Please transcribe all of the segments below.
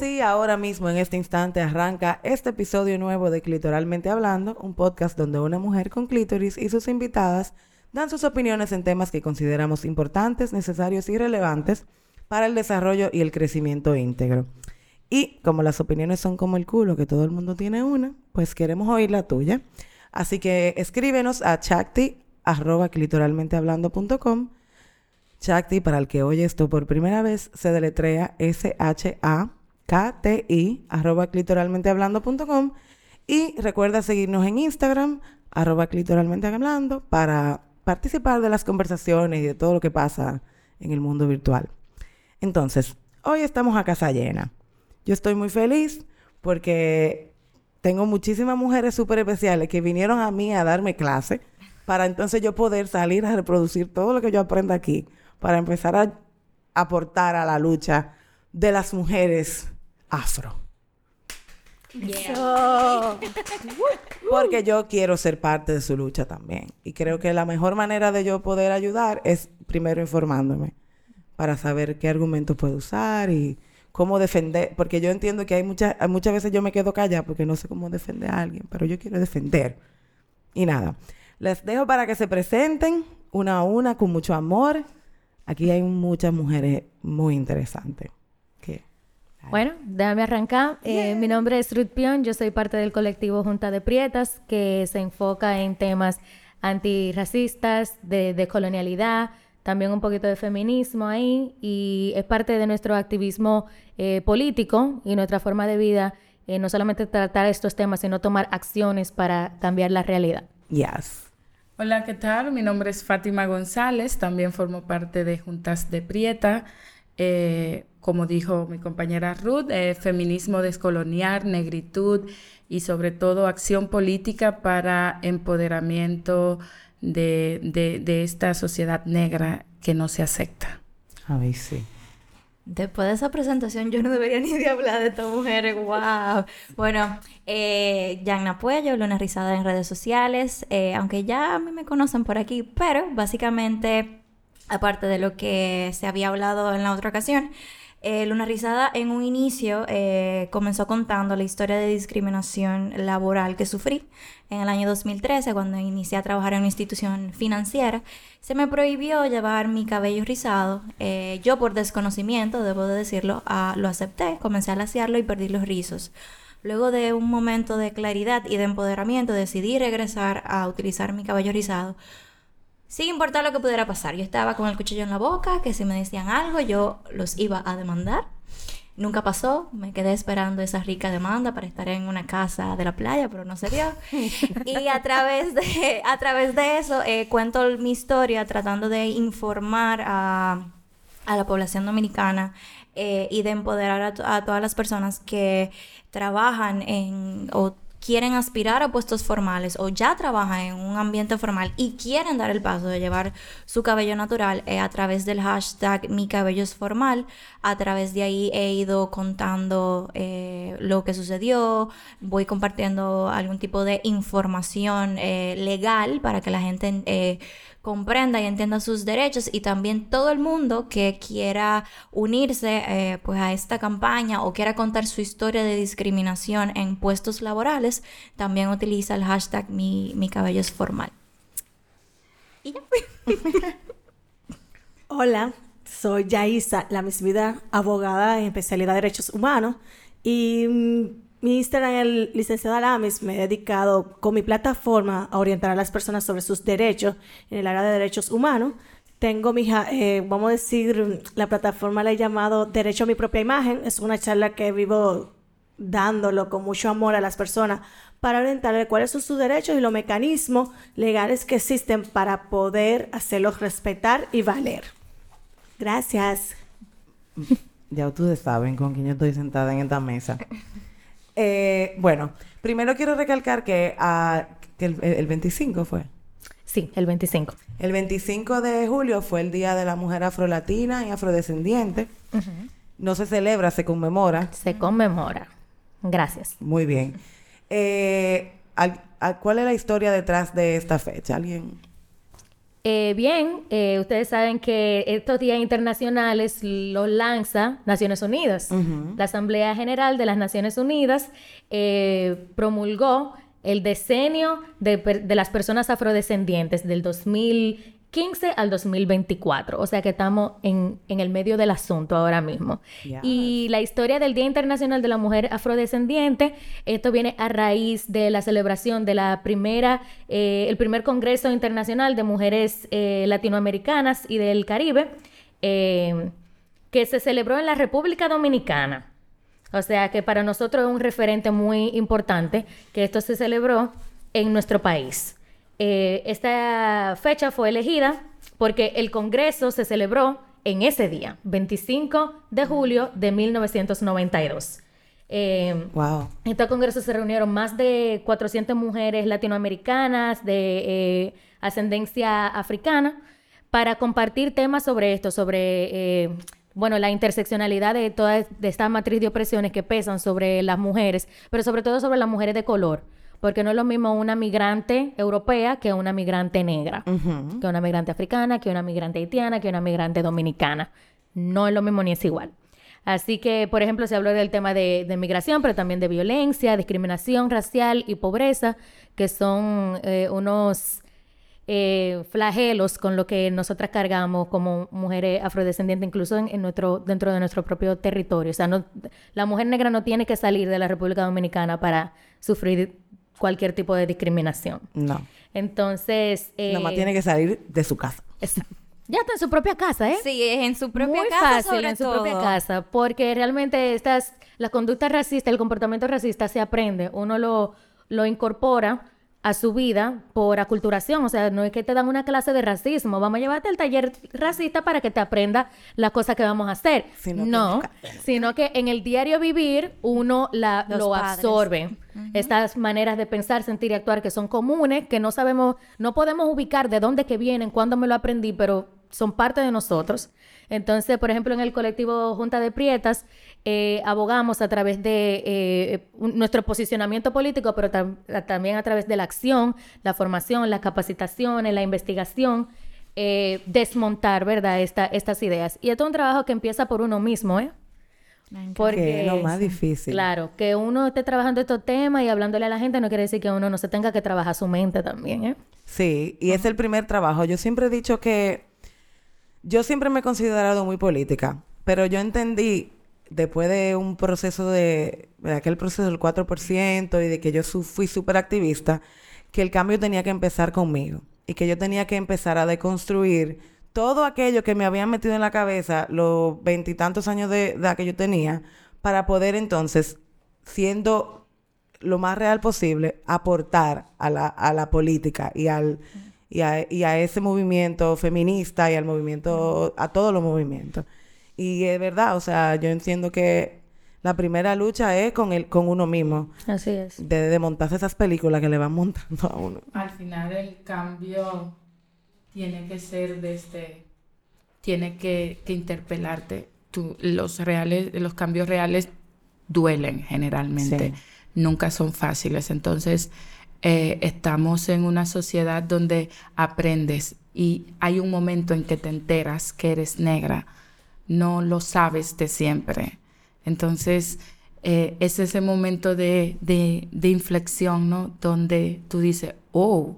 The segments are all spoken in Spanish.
Así ahora mismo en este instante arranca este episodio nuevo de Clitoralmente Hablando, un podcast donde una mujer con clítoris y sus invitadas dan sus opiniones en temas que consideramos importantes, necesarios y relevantes para el desarrollo y el crecimiento íntegro. Y como las opiniones son como el culo, que todo el mundo tiene una, pues queremos oír la tuya. Así que escríbenos a chakti.clitoralmentehablando.com Chakti, para el que oye esto por primera vez, se deletrea S-H-A-K-T-I arroba clitoralmentehablando.com y recuerda seguirnos en Instagram arroba clitoralmentehablando para participar de las conversaciones y de todo lo que pasa en el mundo virtual. Entonces, hoy estamos a casa llena. Yo estoy muy feliz porque tengo muchísimas mujeres súper especiales que vinieron a mí a darme clase para entonces yo poder salir a reproducir todo lo que yo aprendo aquí para empezar a aportar a la lucha de las mujeres afro. Porque yo quiero ser parte de su lucha también. Y creo que la mejor manera de yo poder ayudar es primero informándome para saber qué argumentos puedo usar y cómo defender. Porque yo entiendo que hay muchas, muchas veces yo me quedo callada porque no sé cómo defender a alguien, pero yo quiero defender. Y nada, les dejo para que se presenten una a una con mucho amor Aquí hay muchas mujeres muy interesantes. Bueno, déjame arrancar. Eh, mi nombre es Ruth Pion, yo soy parte del colectivo Junta de Prietas, que se enfoca en temas antirracistas, de, colonialidad, también un poquito de feminismo ahí, y es parte de nuestro activismo eh, político y nuestra forma de vida, eh, no solamente tratar estos temas, sino tomar acciones para cambiar la realidad. Yes. Hola, ¿qué tal? Mi nombre es Fátima González, también formo parte de Juntas de Prieta. Eh, como dijo mi compañera Ruth, eh, feminismo descolonial, negritud y sobre todo acción política para empoderamiento de, de esta sociedad negra que no se acepta. A ver, sí. Después de esa presentación yo no debería ni de hablar de estas mujeres, wow. Bueno, eh, Yagna Puello, Luna Rizada en redes sociales, eh, aunque ya a mí me conocen por aquí, pero básicamente, aparte de lo que se había hablado en la otra ocasión, eh, Luna Rizada en un inicio eh, comenzó contando la historia de discriminación laboral que sufrí en el año 2013 cuando inicié a trabajar en una institución financiera. Se me prohibió llevar mi cabello rizado. Eh, yo por desconocimiento, debo de decirlo, ah, lo acepté, comencé a lasearlo y perdí los rizos. Luego de un momento de claridad y de empoderamiento decidí regresar a utilizar mi cabello rizado sin importar lo que pudiera pasar. Yo estaba con el cuchillo en la boca, que si me decían algo yo los iba a demandar. Nunca pasó, me quedé esperando esa rica demanda para estar en una casa de la playa, pero no se dio. y a través de, a través de eso eh, cuento mi historia tratando de informar a, a la población dominicana eh, y de empoderar a, todas las personas que trabajan en quieren aspirar a puestos formales o ya trabajan en un ambiente formal y quieren dar el paso de llevar su cabello natural eh, a través del hashtag mi cabello es formal. A través de ahí he ido contando eh, lo que sucedió, voy compartiendo algún tipo de información eh, legal para que la gente comprenda y entienda sus derechos y también todo el mundo que quiera unirse eh, pues a esta campaña o quiera contar su historia de discriminación en puestos laborales, también utiliza el hashtag mi, cabello es formal. Y ya. Hola, soy Yaisa, la mismidad, abogada en especialidad de derechos humanos y mm, mi Instagram, el licenciado Alamis, me he dedicado con mi plataforma a orientar a las personas sobre sus derechos en el área de derechos humanos. Tengo mi, eh, vamos a decir, la plataforma la he llamado Derecho a mi propia imagen. Es una charla que vivo dándolo con mucho amor a las personas para orientarle cuáles son sus derechos y los mecanismos legales que existen para poder hacerlos respetar y valer. Gracias. Ya ustedes saben con quién yo estoy sentada en esta mesa. Eh, bueno, primero quiero recalcar que, ah, el, 25 fue. Sí, el 25. El 25 de julio fue el Día de la Mujer Afrolatina y Afrodescendiente. No se celebra, se conmemora. Se conmemora. Gracias. Muy bien. Eh, ¿Cuál es la historia detrás de esta fecha? ¿Alguien? Eh, bien, eh, ustedes saben que estos días internacionales los lanza Naciones Unidas. La Asamblea General de las Naciones Unidas eh, promulgó el decenio de, de, las personas afrodescendientes del 2000 15 al 2024. O sea que estamos en, el medio del asunto ahora mismo. Y la historia del Día Internacional de la Mujer Afrodescendiente, esto viene a raíz de la celebración de la primera, eh, el primer Congreso Internacional de Mujeres eh, Latinoamericanas y del Caribe, eh, que se celebró en la República Dominicana. O sea que para nosotros es un referente muy importante que esto se celebró en nuestro país. Eh, esta fecha fue elegida porque el Congreso se celebró en ese día, 25 de julio de 1992. Eh, wow. En este congreso se reunieron más de 400 mujeres latinoamericanas de eh, ascendencia africana para compartir temas sobre esto, sobre bueno, la interseccionalidad de toda de esta matriz de opresiones que pesan sobre las mujeres, pero sobre todo sobre las mujeres de color porque no es lo mismo una migrante europea que una migrante negra, que una migrante africana, que una migrante haitiana, que una migrante dominicana. No es lo mismo ni es igual. Así que, por ejemplo, se habló del tema de, migración, pero también de violencia, discriminación racial y pobreza, que son eh, unos eh, flagelos con lo que nosotras cargamos como mujeres afrodescendientes, incluso en, nuestro, dentro de nuestro propio territorio. O sea, no, la mujer negra no tiene que salir de la República Dominicana para sufrir cualquier tipo de discriminación. No. Entonces... Eh, Nada más tiene que salir de su casa. Ya está en su propia casa, ¿eh? Sí, es en su propia Muy casa. Fácil, en su propia casa. Porque realmente estas, la conducta racista, el comportamiento racista se aprende. Uno lo, lo incorpora a su vida por aculturación. O sea, no es que te dan una clase de racismo. Vamos a llevarte al taller racista para que te aprenda las cosas que vamos a hacer. no, sino que en el diario vivir uno la, lo absorbe. Estas maneras de pensar, sentir y actuar que son comunes, que no sabemos, no podemos ubicar de dónde que vienen, cuándo me lo aprendí, pero son parte de nosotros. Entonces, por ejemplo, en el colectivo Junta de Prietas, eh, abogamos a través de eh, nuestro posicionamiento político, pero también a través de la acción, la formación, las capacitaciones, la investigación, eh, desmontar, ¿verdad?, Esta, estas ideas. Y esto es un trabajo que empieza por uno mismo, ¿eh? Porque es lo más difícil. Claro, que uno esté trabajando estos temas y hablándole a la gente no quiere decir que uno no se tenga que trabajar su mente también, ¿eh? Sí, y es el primer trabajo. Yo siempre he dicho que yo siempre me he considerado muy política, pero yo entendí después de un proceso de, de aquel proceso del 4% y de que yo fui súper activista, que el cambio tenía que empezar conmigo y que yo tenía que empezar a deconstruir todo aquello que me habían metido en la cabeza los veintitantos años de edad que yo tenía para poder entonces, siendo lo más real posible, aportar a la, a la política y al y a, ese movimiento feminista y al movimiento, a todos los movimientos. Y es verdad, o sea, yo entiendo que la primera lucha es con el, con uno mismo. Así es. De, de montarse esas películas que le van montando a uno. Al final el cambio tiene que ser desde, tiene que, que interpelarte. Tú, los reales, los cambios reales duelen generalmente. Nunca son fáciles. Entonces, eh, estamos en una sociedad donde aprendes y hay un momento en que te enteras que eres negra. No lo sabes de siempre. Entonces, eh, es ese momento de, de, inflexión, ¿no? Donde tú dices, oh,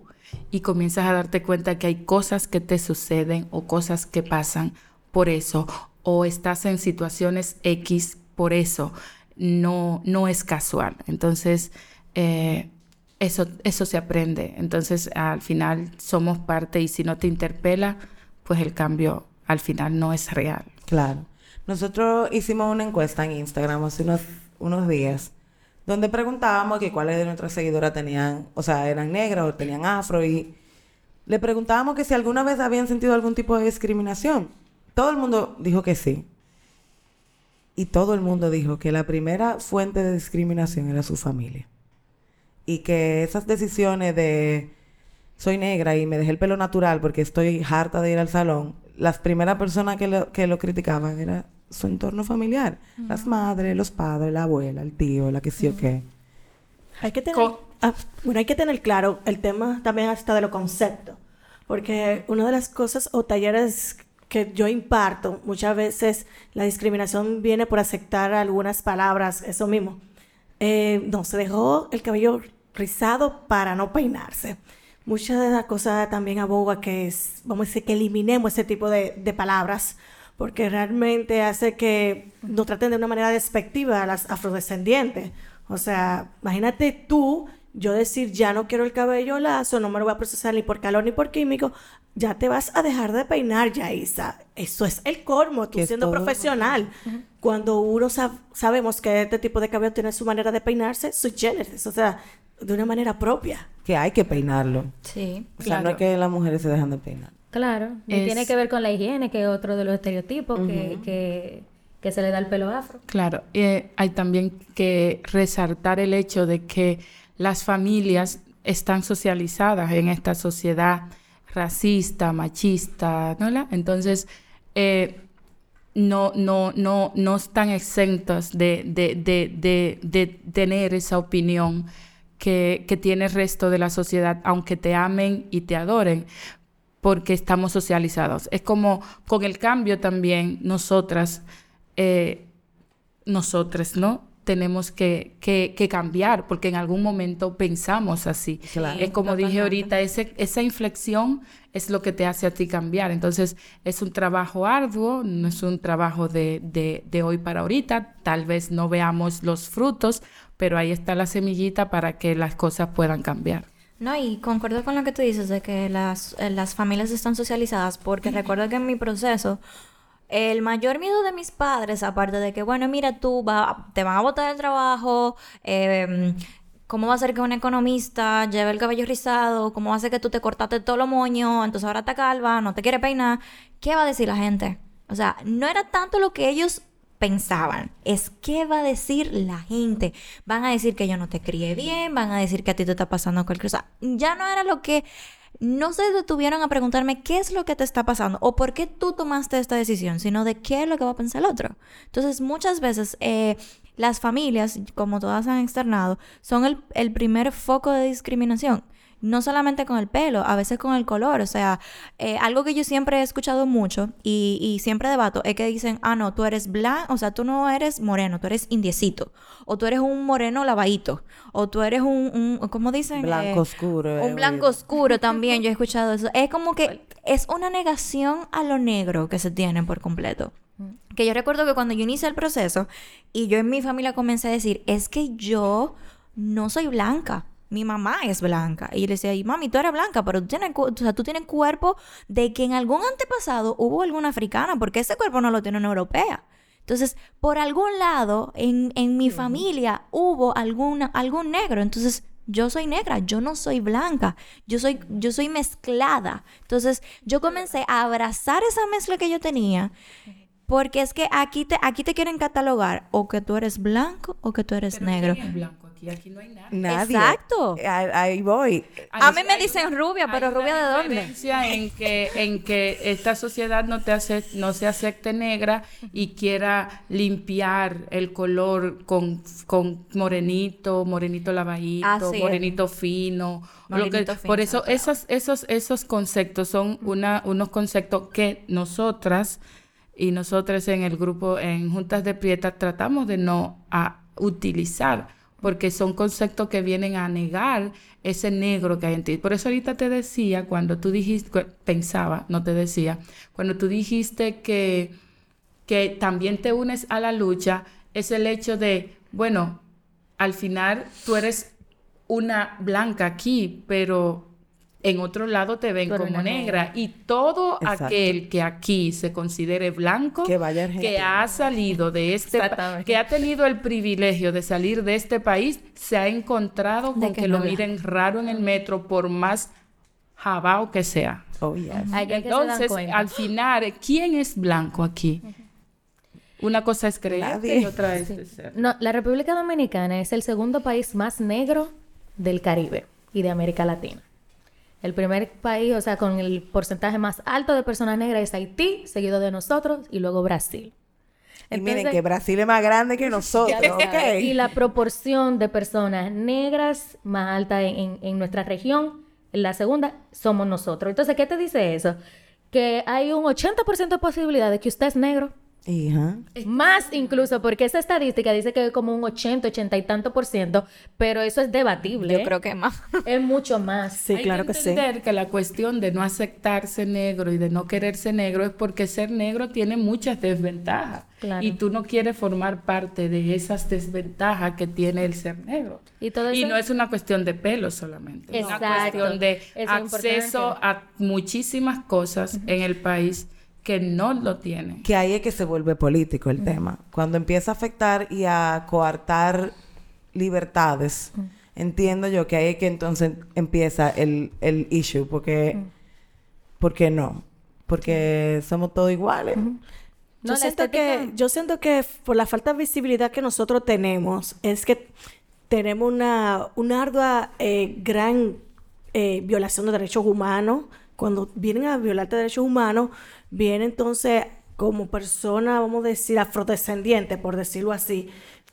y comienzas a darte cuenta que hay cosas que te suceden o cosas que pasan por eso, o estás en situaciones X por eso. No, no es casual. Entonces, eh, eso, eso se aprende. Entonces, al final somos parte y si no te interpela, pues el cambio al final no es real. Claro. Nosotros hicimos una encuesta en Instagram hace unos, unos días donde preguntábamos que cuáles de nuestras seguidoras tenían, o sea, eran negras o tenían afro y le preguntábamos que si alguna vez habían sentido algún tipo de discriminación. Todo el mundo dijo que sí. Y todo el mundo dijo que la primera fuente de discriminación era su familia y que esas decisiones de soy negra y me dejé el pelo natural porque estoy harta de ir al salón, las primeras personas que lo, que lo criticaban era su entorno familiar, las madres, los padres, la abuela, el tío, la que sí o qué. Hay que tener, ah, bueno, hay que tener claro el tema también hasta de los conceptos. porque una de las cosas o talleres que yo imparto, muchas veces la discriminación viene por aceptar algunas palabras, eso mismo. Eh, no, se dejó el cabello rizado para no peinarse. Muchas de las cosas también aboga que es, vamos a decir, que eliminemos ese tipo de, de palabras, porque realmente hace que nos traten de una manera despectiva a las afrodescendientes. O sea, imagínate tú, yo decir, ya no quiero el cabello lazo, no me lo voy a procesar ni por calor ni por químico, ya te vas a dejar de peinar, Yaisa. Eso es el colmo, tú Que siendo todo- profesional. Cuando uno sab- sabemos que este tipo de cabello tiene su manera de peinarse, su generis, o sea, de una manera propia. Que hay que peinarlo. Sí. O sea, no es que las mujeres se dejan de peinar. Claro, y Es- tiene que ver con la higiene, que es otro de los estereotipos que, que, que se le da el pelo afro. Claro, eh, hay también que resaltar el hecho de que las familias están socializadas en esta sociedad racista, machista, ¿no? la? Entonces, eh, no, no, no, no están exentas de, de, de, de, de tener esa opinión que, que tiene el resto de la sociedad, aunque te amen y te adoren, porque estamos socializados. Es como con el cambio también, nosotras, eh, nosotras, ¿no? Tenemos que, que, que cambiar, porque en algún momento pensamos así. Claro. es como dije ahorita, ese, esa inflexión es lo que te hace a ti cambiar. Entonces, es un trabajo arduo, no es un trabajo de, de, de hoy para ahorita. Tal vez no veamos los frutos, pero ahí está la semillita para que las cosas puedan cambiar. No, y concuerdo con lo que tú dices de que las, eh, las familias están socializadas, porque recuerdo que en mi proceso, el mayor miedo de mis padres, aparte de que, bueno, mira, tú va, te van a botar el trabajo, eh, ¿cómo va a ser que un economista lleve el cabello rizado? ¿Cómo va a ser que tú te cortaste todo lo moño, entonces ahora está calva, no te quiere peinar? ¿Qué va a decir la gente? O sea, no era tanto lo que ellos pensaban, es qué va a decir la gente. Van a decir que yo no te crié bien, van a decir que a ti te está pasando cualquier cosa. Ya no era lo que no se detuvieron a preguntarme qué es lo que te está pasando o por qué tú tomaste esta decisión, sino de qué es lo que va a pensar el otro. Entonces, muchas veces eh, las familias, como todas han externado, son el, el primer foco de discriminación. No solamente con el pelo, a veces con el color. O sea, eh, algo que yo siempre he escuchado mucho y, y siempre debato es que dicen, ah, no, tú eres blanco, o sea, tú no eres moreno, tú eres indiecito. O tú eres un moreno lavadito. O tú eres un, un ¿cómo dicen? Blanco Eh, oscuro. eh, un blanco oscuro también, yo he escuchado eso. Es como que es una negación a lo negro que se tiene por completo. Que yo recuerdo que cuando yo inicié el proceso y yo en mi familia comencé a decir, es que yo no soy blanca. Mi mamá es blanca. Y yo le decía, y mami, tú eres blanca, pero tú tienes, o sea, tú tienes cuerpo de que en algún antepasado hubo alguna africana, porque ese cuerpo no lo tiene una europea. Entonces, por algún lado, en, en mi familia hubo alguna, algún negro. Entonces, yo soy negra, yo no soy blanca, yo soy, yo soy mezclada. Entonces, yo comencé a abrazar esa mezcla que yo tenía. Porque es que aquí te, aquí te quieren catalogar o que tú eres blanco o que tú eres negro. ¿Quién es blanco aquí? Aquí no hay nada. Nadie. Exacto. Ahí, ahí voy. A mí me dicen rubia, pero rubia de dónde? en que en que esta sociedad no te hace no se acepte negra y quiera limpiar el color con, con morenito, morenito lavadito, morenito fino, lo que- fino, por eso claro. esos esos esos conceptos son una unos conceptos que nosotras y nosotras en el grupo en Juntas de Prietas tratamos de no a utilizar porque son conceptos que vienen a negar ese negro que hay en ti. Por eso ahorita te decía, cuando tú dijiste, pensaba, no te decía, cuando tú dijiste que, que también te unes a la lucha, es el hecho de, bueno, al final tú eres una blanca aquí, pero en otro lado te ven como negra. negra. Y todo Exacto. aquel que aquí se considere blanco, Que vaya que ha salido de este que ha tenido el privilegio de salir de este país, se ha encontrado De con que que, no lo habla. miren raro en el metro por más jabao que sea. Oh, yes. Entonces, al final, ¿quién es blanco aquí? Una cosa es creer Nadie. y otra es ser. No, la República Dominicana es el segundo país más negro del Caribe y de América Latina. El primer país, o sea, con el porcentaje más alto de personas negras es Haití, seguido de nosotros y luego Brasil. Y miren que Brasil es más grande que nosotros, ya tú sabes, ¿ok? Y la proporción de personas negras más alta en, en- en nuestra región La segunda somos nosotros. Entonces, ¿qué te dice eso? Que hay un 80% de posibilidad de que usted es negro. Hija. Más incluso, porque esa estadística dice que es como un 80, 80 y tanto por ciento, pero eso es debatible. Yo ¿eh? creo que más. Es mucho más. Sí, Hay claro que que sí. entender que la cuestión de no aceptarse negro y de no quererse negro es porque ser negro tiene muchas desventajas. Claro. Y tú no quieres formar parte de esas desventajas que tiene el ser negro. Y todo Y eso- no es una cuestión de pelo solamente. Es una cuestión de Eso es acceso importante. a muchísimas cosas en el país que no lo tienen. Que ahí es que se vuelve político el tema. Cuando empieza a afectar y a coartar libertades, entiendo yo que ahí es que entonces empieza el, el issue. Porque, ¿por qué no? Porque somos todos iguales. No, yo, siento estética- que, yo siento que por la falta de visibilidad que nosotros tenemos, es que tenemos una, una ardua eh, gran eh, violación de derechos humanos. Cuando vienen a violarte derechos humanos, viene entonces como persona, vamos a decir, afrodescendiente, por decirlo así,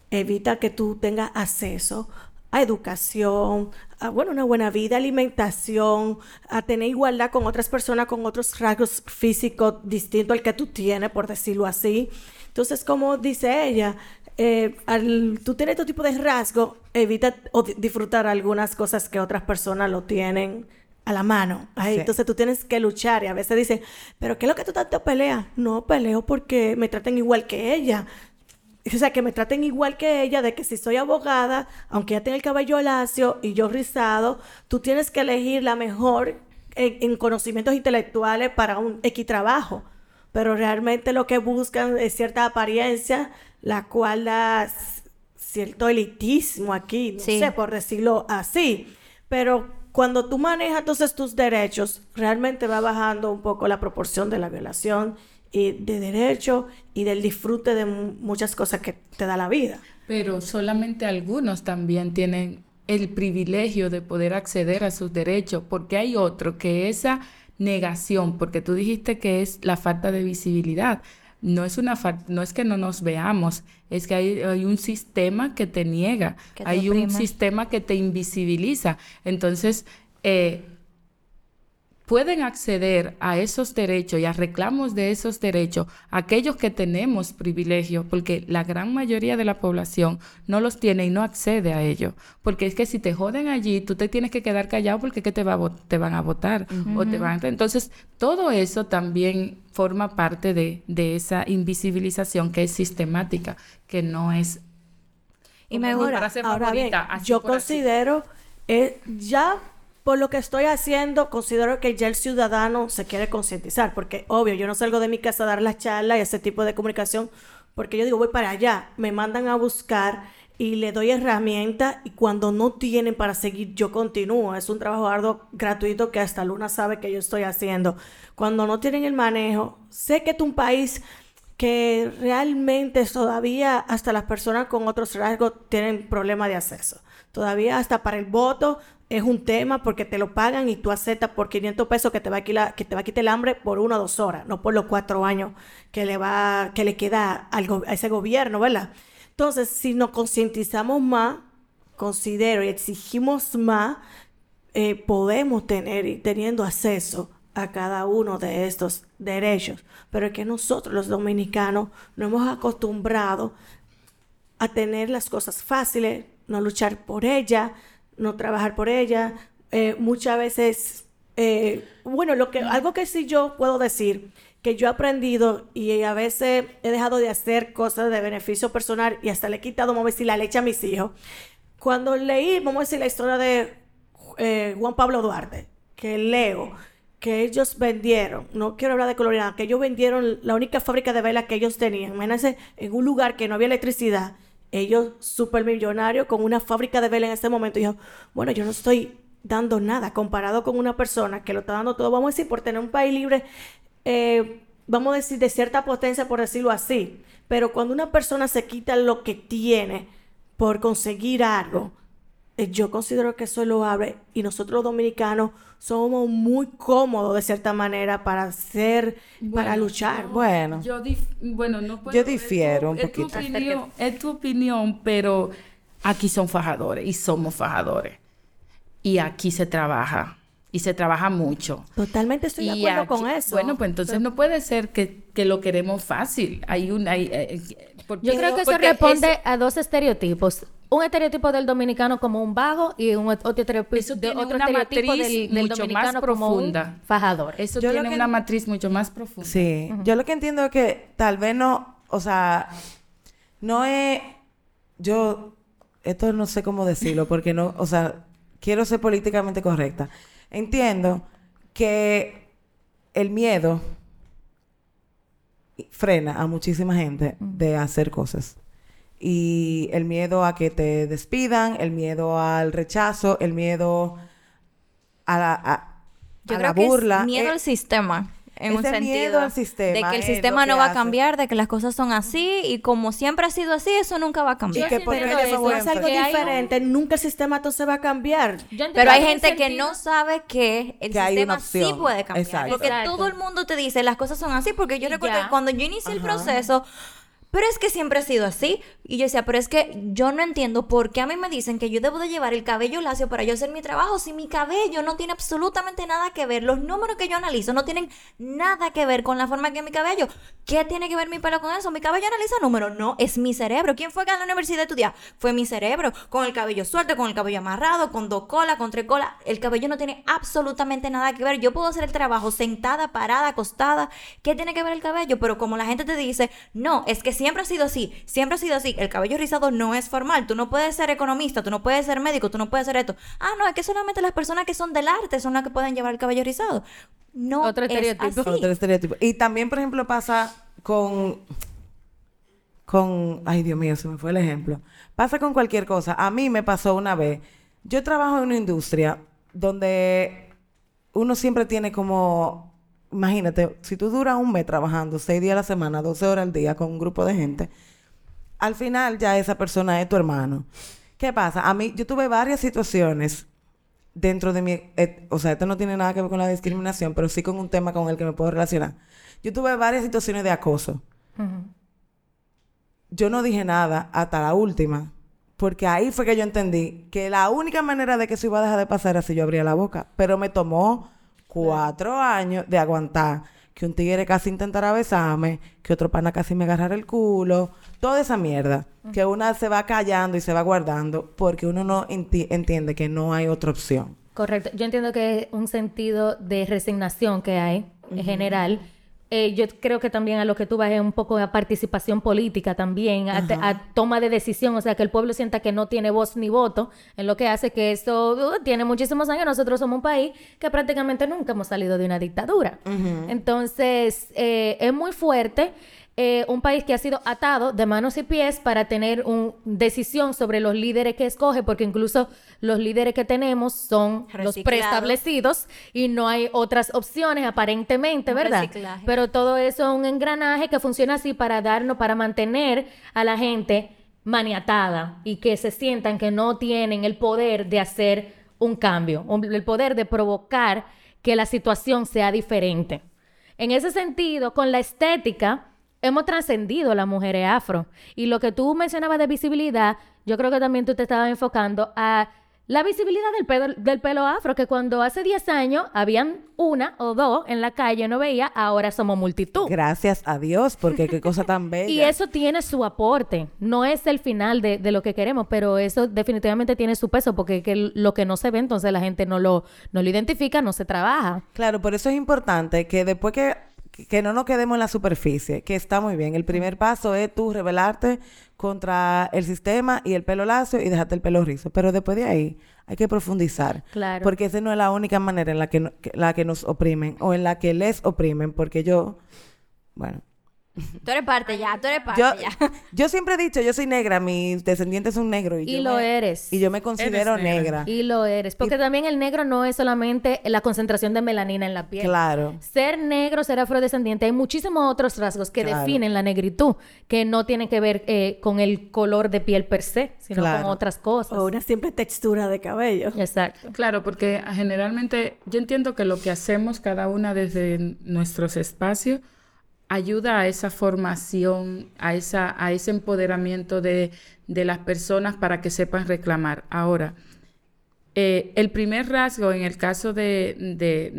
evita que tú tengas acceso a educación, a bueno, una buena vida, alimentación, a tener igualdad con otras personas con otros rasgos físicos distintos al que tú tienes, por decirlo así. Entonces, como dice ella, eh, al tú tienes este tipo de rasgos, evita o di- disfrutar algunas cosas que otras personas lo tienen a la mano. Sí. Entonces tú tienes que luchar y a veces dicen, pero ¿qué es lo que tú tanto peleas? No, peleo porque me traten igual que ella. O sea, que me traten igual que ella, de que si soy abogada, aunque ya tenga el cabello lacio y yo rizado, tú tienes que elegir la mejor en, en conocimientos intelectuales para un equitrabajo. Pero realmente lo que buscan es cierta apariencia, la cual da cierto elitismo aquí, no Sí. sé, por decirlo así. Pero cuando tú manejas entonces tus derechos, realmente va bajando un poco la proporción de la violación y de derecho y del disfrute de mu- muchas cosas que te da la vida. Pero solamente algunos también tienen el privilegio de poder acceder a sus derechos, porque hay otro que esa negación, porque tú dijiste que es la falta de visibilidad. No es una no es que no nos veamos, es que hay, hay un sistema que te niega, Que te hay un sistema que te invisibiliza. Entonces, eh, pueden acceder a esos derechos y a reclamos de esos derechos aquellos que tenemos privilegios, porque la gran mayoría de la población no los tiene y no accede a ellos. Porque es que si te joden allí, tú te tienes que quedar callado porque ¿qué te, va a te van a votar. o te van a- Entonces, todo eso también forma parte de, de esa invisibilización que es sistemática, que no es... Y Ahora bien, yo considero, eh, ya por lo que estoy haciendo, considero que ya el ciudadano se quiere concientizar, porque obvio, yo no salgo de mi casa a dar la charla y ese tipo de comunicación, porque yo digo, voy para allá, me mandan a buscar y le doy herramientas y cuando no tienen para seguir, yo continúo. Es un trabajo arduo gratuito que hasta Luna sabe que yo estoy haciendo. Cuando no tienen el manejo, sé que es un país que realmente todavía hasta las personas con otros rasgos tienen problema de acceso. Todavía hasta para el voto es un tema porque te lo pagan y tú aceptas por 500 pesos que te va a quitar, que te va a quitar el hambre por una o dos horas, no por los cuatro años que le va que le queda a ese gobierno, ¿verdad? Entonces, si nos concientizamos más, considero y exigimos más, eh, podemos tener y teniendo acceso a cada uno de estos derechos. Pero es que nosotros los dominicanos nos hemos acostumbrado a tener las cosas fáciles, no luchar por ella, no trabajar por ella. Eh, muchas veces, eh, bueno, lo que, algo que sí yo puedo decir, que yo he aprendido y a veces he dejado de hacer cosas de beneficio personal y hasta le he quitado, vamos a decir, la leche a mis hijos. Cuando leí, vamos a decir, la historia de eh, Juan Pablo Duarte, que leo, que ellos vendieron, no quiero hablar de colonial, que ellos vendieron la única fábrica de velas que ellos tenían. Imagínense, en un lugar que no había electricidad, ellos supermillonarios con una fábrica de velas en ese momento, dijo, bueno, yo no estoy dando nada comparado con una persona que lo está dando todo, vamos a decir, por tener un país libre, eh, vamos a decir, de cierta potencia, por decirlo así. Pero cuando una persona se quita lo que tiene por conseguir algo, yo considero que eso lo abre y nosotros los dominicanos somos muy cómodos de cierta manera para hacer, para luchar. yo- Bueno. Yo, dif- bueno, no puedo- Yo es tu- difiero un es tu poquito. opinión- es tu opinión, pero aquí son fajadores y somos fajadores. Y aquí se trabaja. y se trabaja mucho. Totalmente estoy de acuerdo aquí- con eso. Bueno, pues entonces no puede ser que, que lo queremos fácil. Hay un... Hay, eh, eh, porque- Yo creo que eso responde eso- a dos estereotipos. Un estereotipo del dominicano como un vago y un otro estereotipo, Eso de- tiene otro una estereotipo matriz del, del mucho más dominicano como un profunda. fajador. Eso Yo lo tiene que- una matriz mucho más profunda. Sí, yo lo que entiendo es que tal vez no, o sea, no es, yo, esto no sé cómo decirlo, porque no, o sea, quiero ser políticamente correcta. Entiendo que el miedo frena a muchísima gente de hacer cosas. Y el miedo a que te despidan, el miedo al rechazo, el miedo a la, a- Yo a creo la que burla. es miedo Eh, al sistema. En un sentido miedo al sistema de que el es sistema no que va a cambiar, de que las cosas son así y como siempre ha sido así, eso nunca va a Y cambiar. que sí por qué entiendo yo me eso, voy a es algo que un- diferente. Nunca el sistema entonces va a cambiar. Pero hay gente que no sabe que el Que sistema sí puede cambiar. Exacto. Porque Exacto. todo el mundo te dice las cosas son así. Porque yo Y recuerdo que cuando yo inicié el proceso, pero es que siempre ha sido así. Y yo decía, pero es que yo no entiendo por qué a mí me dicen que yo debo de llevar el cabello lacio para yo hacer mi trabajo si mi cabello no tiene absolutamente nada que ver. Los números que yo analizo no tienen nada que ver con la forma que mi cabello. ¿Qué tiene que ver mi pelo con eso? Mi cabello analiza números. No, es mi cerebro. ¿Quién fue que a la universidad estudiar? Fue mi cerebro. Con el cabello suelto, con el cabello amarrado, con dos colas, con tres colas. El cabello no tiene absolutamente nada que ver. Yo puedo hacer el trabajo sentada, parada, acostada. ¿Qué tiene que ver el cabello? Pero como la gente te dice, no, es que siempre ha sido así. Siempre ha sido así. El cabello rizado no es formal. Tú no puedes ser economista, tú no puedes ser médico, tú no puedes ser esto. Ah, no, es que solamente las personas que son del arte son las que pueden llevar el cabello rizado. No Otro es estereotipo. así. Otro estereotipo. Y también, por ejemplo, pasa con. Con. Ay, Dios mío, se me fue el ejemplo. Pasa con cualquier cosa. A mí me pasó una vez. Yo trabajo en una industria donde uno siempre tiene como. Imagínate, si tú duras un mes trabajando, seis días a la semana, 12 horas al día con un grupo de gente, al final ya esa persona es tu hermano. ¿Qué pasa? A mí, yo tuve varias situaciones dentro de mi... eh, o sea, esto no tiene nada que ver con la discriminación, pero sí con un tema con el que me puedo relacionar. Yo tuve varias situaciones de acoso. Yo no dije nada hasta la última, porque ahí fue que yo entendí que la única manera de que eso iba a dejar de pasar era si yo abría la boca. Pero me tomó cuatro años de aguantar que un tigre casi intentara besarme, que otro pana casi me agarrara el culo, toda esa mierda, que una se va callando y se va guardando porque uno no enti- entiende que no hay otra opción. Correcto. Yo entiendo que es un sentido de resignación que hay en general. Eh, yo creo que también a lo que tú vas es un poco a participación política también, a, te- a toma de decisión, o sea, que el pueblo sienta que no tiene voz ni voto, en lo que hace que eso uh, tiene muchísimos años. Nosotros somos un país que prácticamente nunca hemos salido de una dictadura. Entonces, eh, es muy fuerte. Eh, un país que ha sido atado de manos y pies para tener una decisión sobre los líderes que escoge, porque incluso los líderes que tenemos son los preestablecidos y no hay otras opciones aparentemente, Un ¿verdad? reciclaje. Pero todo eso es un engranaje que funciona así para darnos, para mantener a la gente maniatada y que se sientan que no tienen el poder de hacer un cambio, un- el poder de provocar que la situación sea diferente. En ese sentido, con la estética, hemos trascendido las mujeres afro. Y lo que tú mencionabas de visibilidad, yo creo que también tú te estabas enfocando a la visibilidad del pelo, del pelo afro, que cuando hace 10 años habían una o dos en la calle, no veía, ahora somos multitud. Gracias a Dios, porque qué cosa tan bella. Y eso tiene su aporte. No es el final de, de lo que queremos, pero eso definitivamente tiene su peso, porque que lo que no se ve, entonces la gente no lo, no lo identifica, no se trabaja. Claro, por eso es importante que después que, que no nos quedemos en la superficie, que está muy bien. El primer paso es tú rebelarte contra el sistema y el pelo lacio y dejarte el pelo rizo. Pero después de ahí hay que profundizar. Claro. Porque esa no es la única manera en la que, no- que- la que nos oprimen o en la que les oprimen. Porque yo, bueno, Tú eres parte ya, tú eres parte yo, ya. yo siempre he dicho, yo soy negra, mis descendientes son negros. Y, Y yo lo me- eres. Y yo me considero negra. negra. Y lo eres. Porque también el negro no es solamente la concentración de melanina en la piel. Claro. Ser negro, ser afrodescendiente, hay muchísimos otros rasgos que Claro. definen la negritud, que no tienen que ver eh, con el color de piel per se, sino Claro. con otras cosas. O una simple textura de cabello. Exacto. Claro, porque generalmente yo entiendo que lo que hacemos cada una desde nuestros espacios ayuda a esa formación, a, esa, a ese empoderamiento de, de las personas para que sepan reclamar. Ahora, Eh, el primer rasgo en el caso de, de,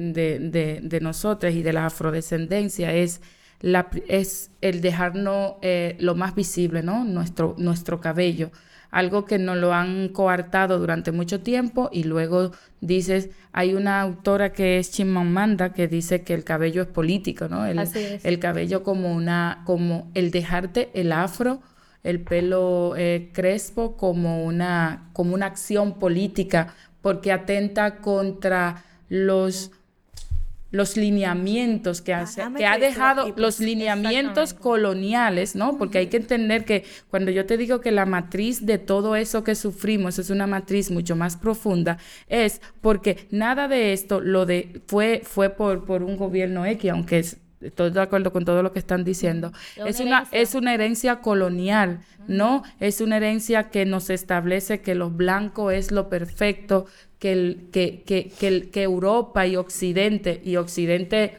de, nosotras y de la afrodescendencia es, la, es el dejarnos eh, lo más visible, ¿no? Nuestro, nuestro cabello algo que nos lo han coartado durante mucho tiempo y luego dices, hay una autora que es Chimamanda que dice que el cabello es político, ¿no? El, el cabello como una, como el dejarte el afro, el pelo eh, crespo como una, como una acción política porque atenta contra los los lineamientos que, hace, que ha dejado, los lineamientos coloniales, ¿no? Porque hay que entender que cuando yo te digo que la matriz de todo eso que sufrimos es una matriz mucho más profunda, es porque nada de esto lo de fue, fue por, por un gobierno X, aunque estoy de acuerdo con todo lo que están diciendo. Es una, es una herencia colonial, ¿no? Es una herencia que nos establece que lo blanco es lo perfecto, que, el, que, que, que, que Europa y Occidente, y Occidente,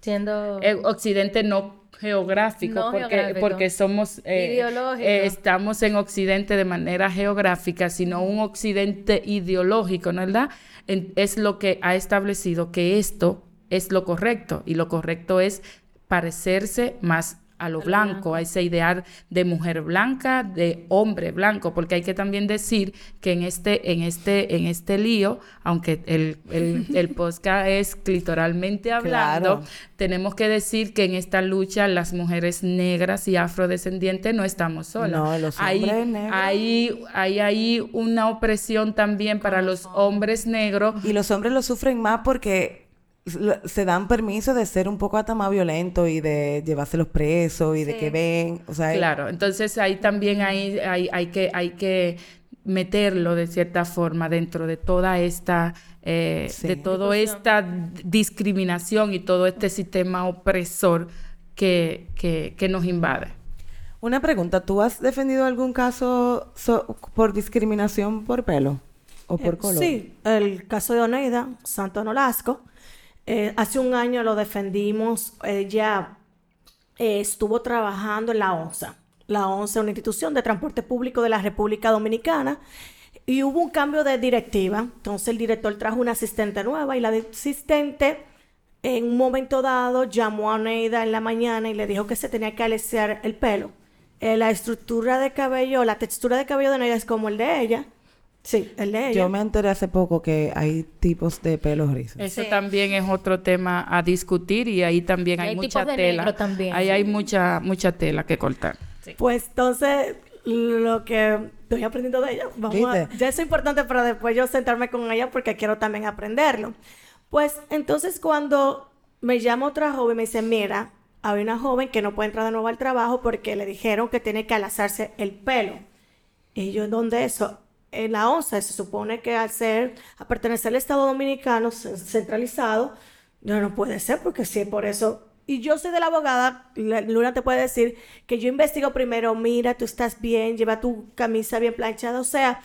siendo... Eh, Occidente no geográfico, porque, porque somos, eh, eh, estamos en Occidente de manera geográfica, sino un Occidente ideológico, ¿no es verdad? es lo que ha establecido que esto es lo correcto, y lo correcto es parecerse más a lo blanco, a ese ideal de mujer blanca, de hombre blanco, porque hay que también decir que en este, en este, en este lío, aunque el, el, el podcast es clitoralmente hablando, tenemos que decir que en esta lucha las mujeres negras y afrodescendientes no estamos solas. No, los hombres hay, negros. Hay, hay, hay una opresión también para los hombres negros. Y los hombres lo sufren más porque se dan permiso de ser un poco hasta más violento y de llevárselos presos y de que ven, o sea, claro, entonces ahí también hay, hay, hay, que hay que meterlo de cierta forma dentro de toda esta eh, de toda esta discriminación y todo este sistema opresor que, que, que, nos invade. Una pregunta, ¿tú has defendido algún caso por discriminación por pelo o por eh, color? Sí, el caso de Oneida Santo Nolasco eh, hace un año lo defendimos. Ella eh, estuvo trabajando en la ONSA. La ONSA es una institución de transporte público de la República Dominicana. Y hubo un cambio de directiva. Entonces el director trajo una asistente nueva y la asistente en un momento dado llamó a Neida en la mañana y le dijo que se tenía que alisar el pelo. Eh, la estructura de cabello, la textura de cabello de Neida es como el de ella. Sí, el de ella. Yo me enteré hace poco que hay tipos de pelos rizos. Eso también es otro tema a discutir y ahí también hay, mucha tela. También, ahí hay mucha mucha tela que cortar. Pues entonces lo que estoy aprendiendo de ella, vamos a, ya es importante para después yo sentarme con ella porque quiero también aprenderlo. Pues entonces cuando me llama otra joven me dice, "Mira, hay una joven que no puede entrar de nuevo al trabajo porque le dijeron que tiene que alazarse el pelo." Y yo, ¿dónde eso? En la ONSA se supone que al ser, a pertenecer al Estado Dominicano centralizado, no, no puede ser porque sí, por eso. Y yo soy de la abogada, Luna te puede decir que yo investigo primero, mira, tú estás bien, lleva tu camisa bien planchada, o sea,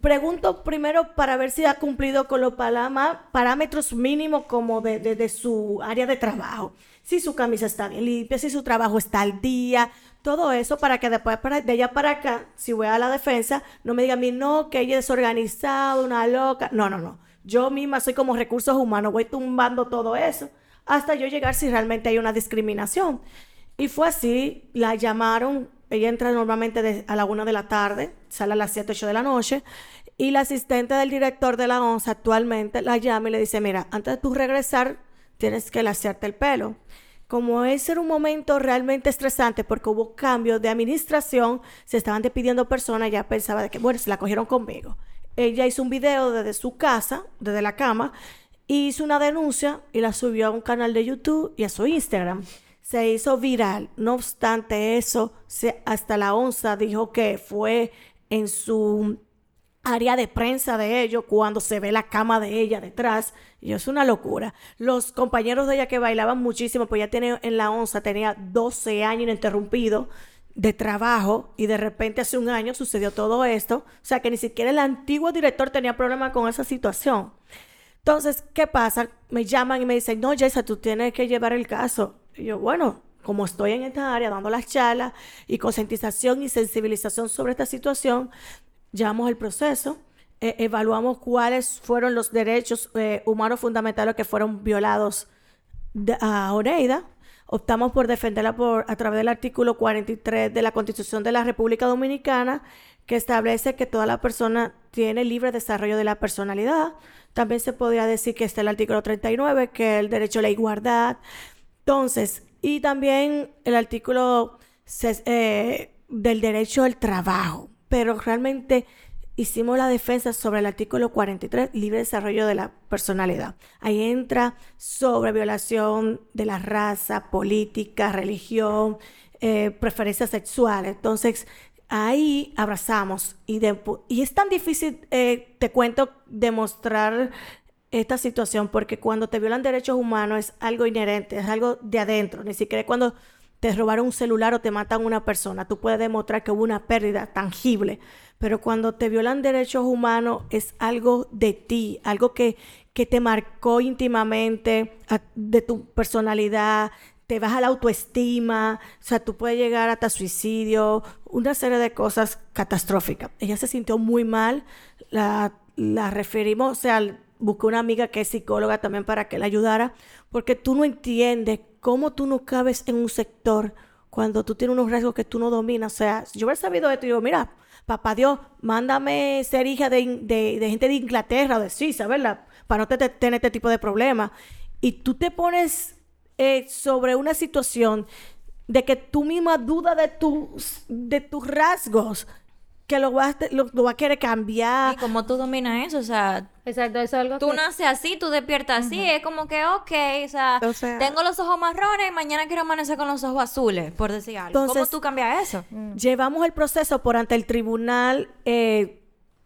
pregunto primero para ver si ha cumplido con los parámetros mínimos como de, de su área de trabajo si su camisa está bien limpia, si su trabajo está al día, todo eso para que después de allá para acá, si voy a la defensa, no me diga a mí, no, que ella es desorganizada, una loca. No, no, no. Yo misma soy como recursos humanos, voy tumbando todo eso hasta yo llegar si realmente hay una discriminación. Y fue así, la llamaron, ella entra normalmente a la una de la tarde, sale a las 7, 8 de la noche, y la asistente del director de la ONSA actualmente la llama y le dice, mira, antes de tú regresar, tienes que lasearte el pelo. Como ese era un momento realmente estresante porque hubo cambios de administración, se estaban despidiendo personas, ya pensaba de que, bueno, se la cogieron conmigo. Ella hizo un video desde su casa, desde la cama, hizo una denuncia y la subió a un canal de YouTube y a su Instagram. Se hizo viral. No obstante eso, hasta la ONSA dijo que fue en su área de prensa de ellos cuando se ve la cama de ella detrás. Y es una locura. Los compañeros de ella que bailaban muchísimo, pues ya tenía en la onza, tenía 12 años ininterrumpido de trabajo y de repente hace un año sucedió todo esto. O sea que ni siquiera el antiguo director tenía problema con esa situación. Entonces, ¿qué pasa? Me llaman y me dicen, no, Jessa, tú tienes que llevar el caso. Y yo, bueno, como estoy en esta área dando las charlas y concientización y sensibilización sobre esta situación, llevamos el proceso. eh, evaluamos cuáles fueron los derechos eh, humanos fundamentales que fueron violados a Oneida. Optamos por defenderla por, a través del artículo 43 de la Constitución de la República Dominicana, que establece que toda la persona tiene libre desarrollo de la personalidad. También se podría decir que está el artículo 39, que es el derecho a la igualdad. Entonces, y también el artículo eh, del derecho al trabajo. Pero realmente hicimos la defensa sobre el artículo 43, libre desarrollo de la personalidad. Ahí entra sobre violación de la raza, política, religión, eh, preferencias sexuales. Entonces, ahí abrazamos y, es tan difícil, eh, te cuento, demostrar esta situación porque cuando te violan derechos humanos es algo inherente, es algo de adentro, ni siquiera cuando te robaron un celular o te matan una persona, tú puedes demostrar que hubo una pérdida tangible, pero cuando te violan derechos humanos es algo de ti, algo que, que te marcó íntimamente de tu personalidad, te baja la autoestima, o sea, tú puedes llegar hasta suicidio, una serie de cosas catastróficas. Ella se sintió muy mal, la, la referimos, o sea, busqué una amiga que es psicóloga también para que la ayudara, porque tú no entiendes cómo tú no cabes en un sector cuando tú tienes unos rasgos que tú no dominas. O sea, si yo hubiera sabido esto, digo, mira, papá Dios, mándame ser hija de, gente de Inglaterra o de Suiza, ¿verdad? Para no tener este tipo de problemas. Y tú te pones eh, sobre una situación de que tú misma duda de tus, de tus rasgos, que lo vas, lo, a querer cambiar. Y como tú dominas eso, o sea... Exacto, eso es algo Tú naces así, tú despiertas así, es como que, ok, o sea, tengo los ojos marrones y mañana quiero amanecer con los ojos azules, por decir algo. ¿Cómo tú cambias eso? Mm. Llevamos el proceso por ante el tribunal, eh,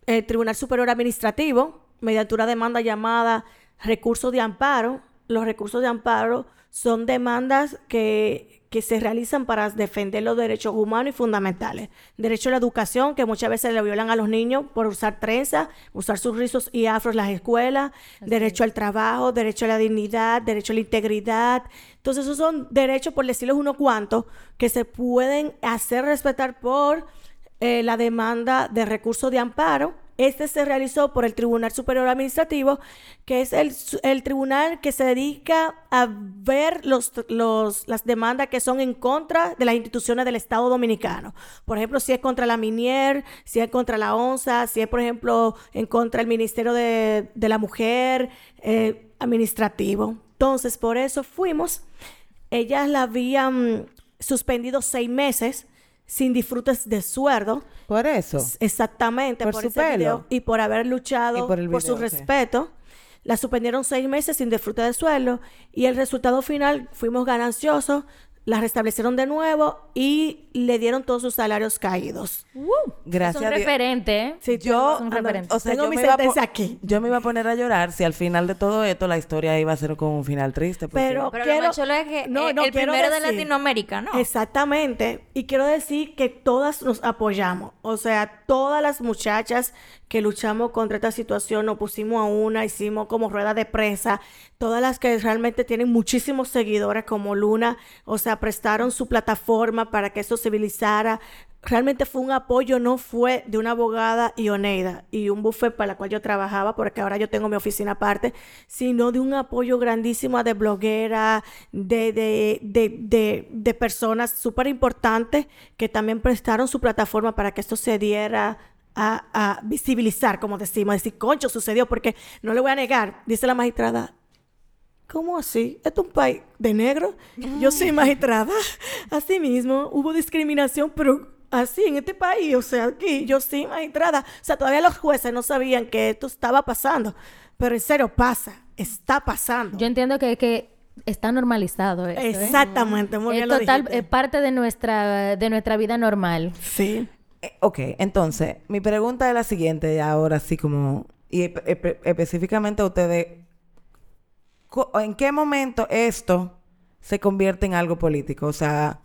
el Tribunal Superior Administrativo, mediante una demanda llamada recurso de amparo. Los recursos de amparo son demandas que, que se realizan para defender los derechos humanos y fundamentales. Derecho a la educación, que muchas veces le violan a los niños por usar trenza, usar sus rizos y afros en las escuelas. derecho al trabajo, derecho a la dignidad, derecho a la integridad. Entonces, esos son derechos, por decirles unos cuantos, que se pueden hacer respetar por eh, la demanda de recursos de amparo este se realizó por el Tribunal Superior Administrativo, que es el, tribunal que se dedica a ver los, las demandas que son en contra de las instituciones del Estado Dominicano. Por ejemplo, si es contra la Minier, si es contra la ONSA, si es, por ejemplo, en contra del Ministerio de, la Mujer, eh, administrativo. Entonces, por eso fuimos. Ellas la habían suspendido seis meses sin disfrutes de sueldo. Por eso. Exactamente, por, su pelo. y por haber luchado por, su respeto. La suspendieron seis meses sin disfrute de sueldo y el resultado final fuimos gananciosos la restablecieron de nuevo y le dieron todos sus salarios caídos. Gracias. Es un referente. ¿eh? Sí, yo, un referente. o sea, yo me, iba aquí. yo me iba a poner a llorar si al final de todo esto la historia iba a ser con un final triste. Pero, pero quiero, lo es que no, eh, el primero de Latinoamérica, ¿no? Exactamente. Y quiero decir que todas nos apoyamos. O sea, todas las muchachas que luchamos contra esta situación, nos pusimos a una, hicimos como rueda de prensa, todas las que realmente tienen muchísimos seguidores como Luna, o sea, prestaron su plataforma para que esto civilizara. Realmente fue un apoyo, no fue de una abogada y Oneida y un buffet para la cual yo trabajaba, porque ahora yo tengo mi oficina aparte, sino de un apoyo grandísimo de bloguera, de, de, de, de personas súper importantes que también prestaron su plataforma para que esto se diera a, visibilizar, como decimos, decir, concho, sucedió, porque no le voy a negar, dice la magistrada, ¿cómo así? ¿Esto es un país de negro? Yo soy magistrada. Así mismo, hubo discriminación, pero así en este país, o sea, aquí yo soy magistrada. O sea, todavía los jueces no sabían que esto estaba pasando, pero en serio pasa, está pasando. Yo entiendo que, que está normalizado. ¿eh? Exactamente, muy bien es total, es parte de nuestra, de nuestra vida normal. Sí. Eh, ok, entonces, mi pregunta es la siguiente, ahora sí como, y específicamente a ustedes, ¿en qué momento esto se convierte en algo político? O sea,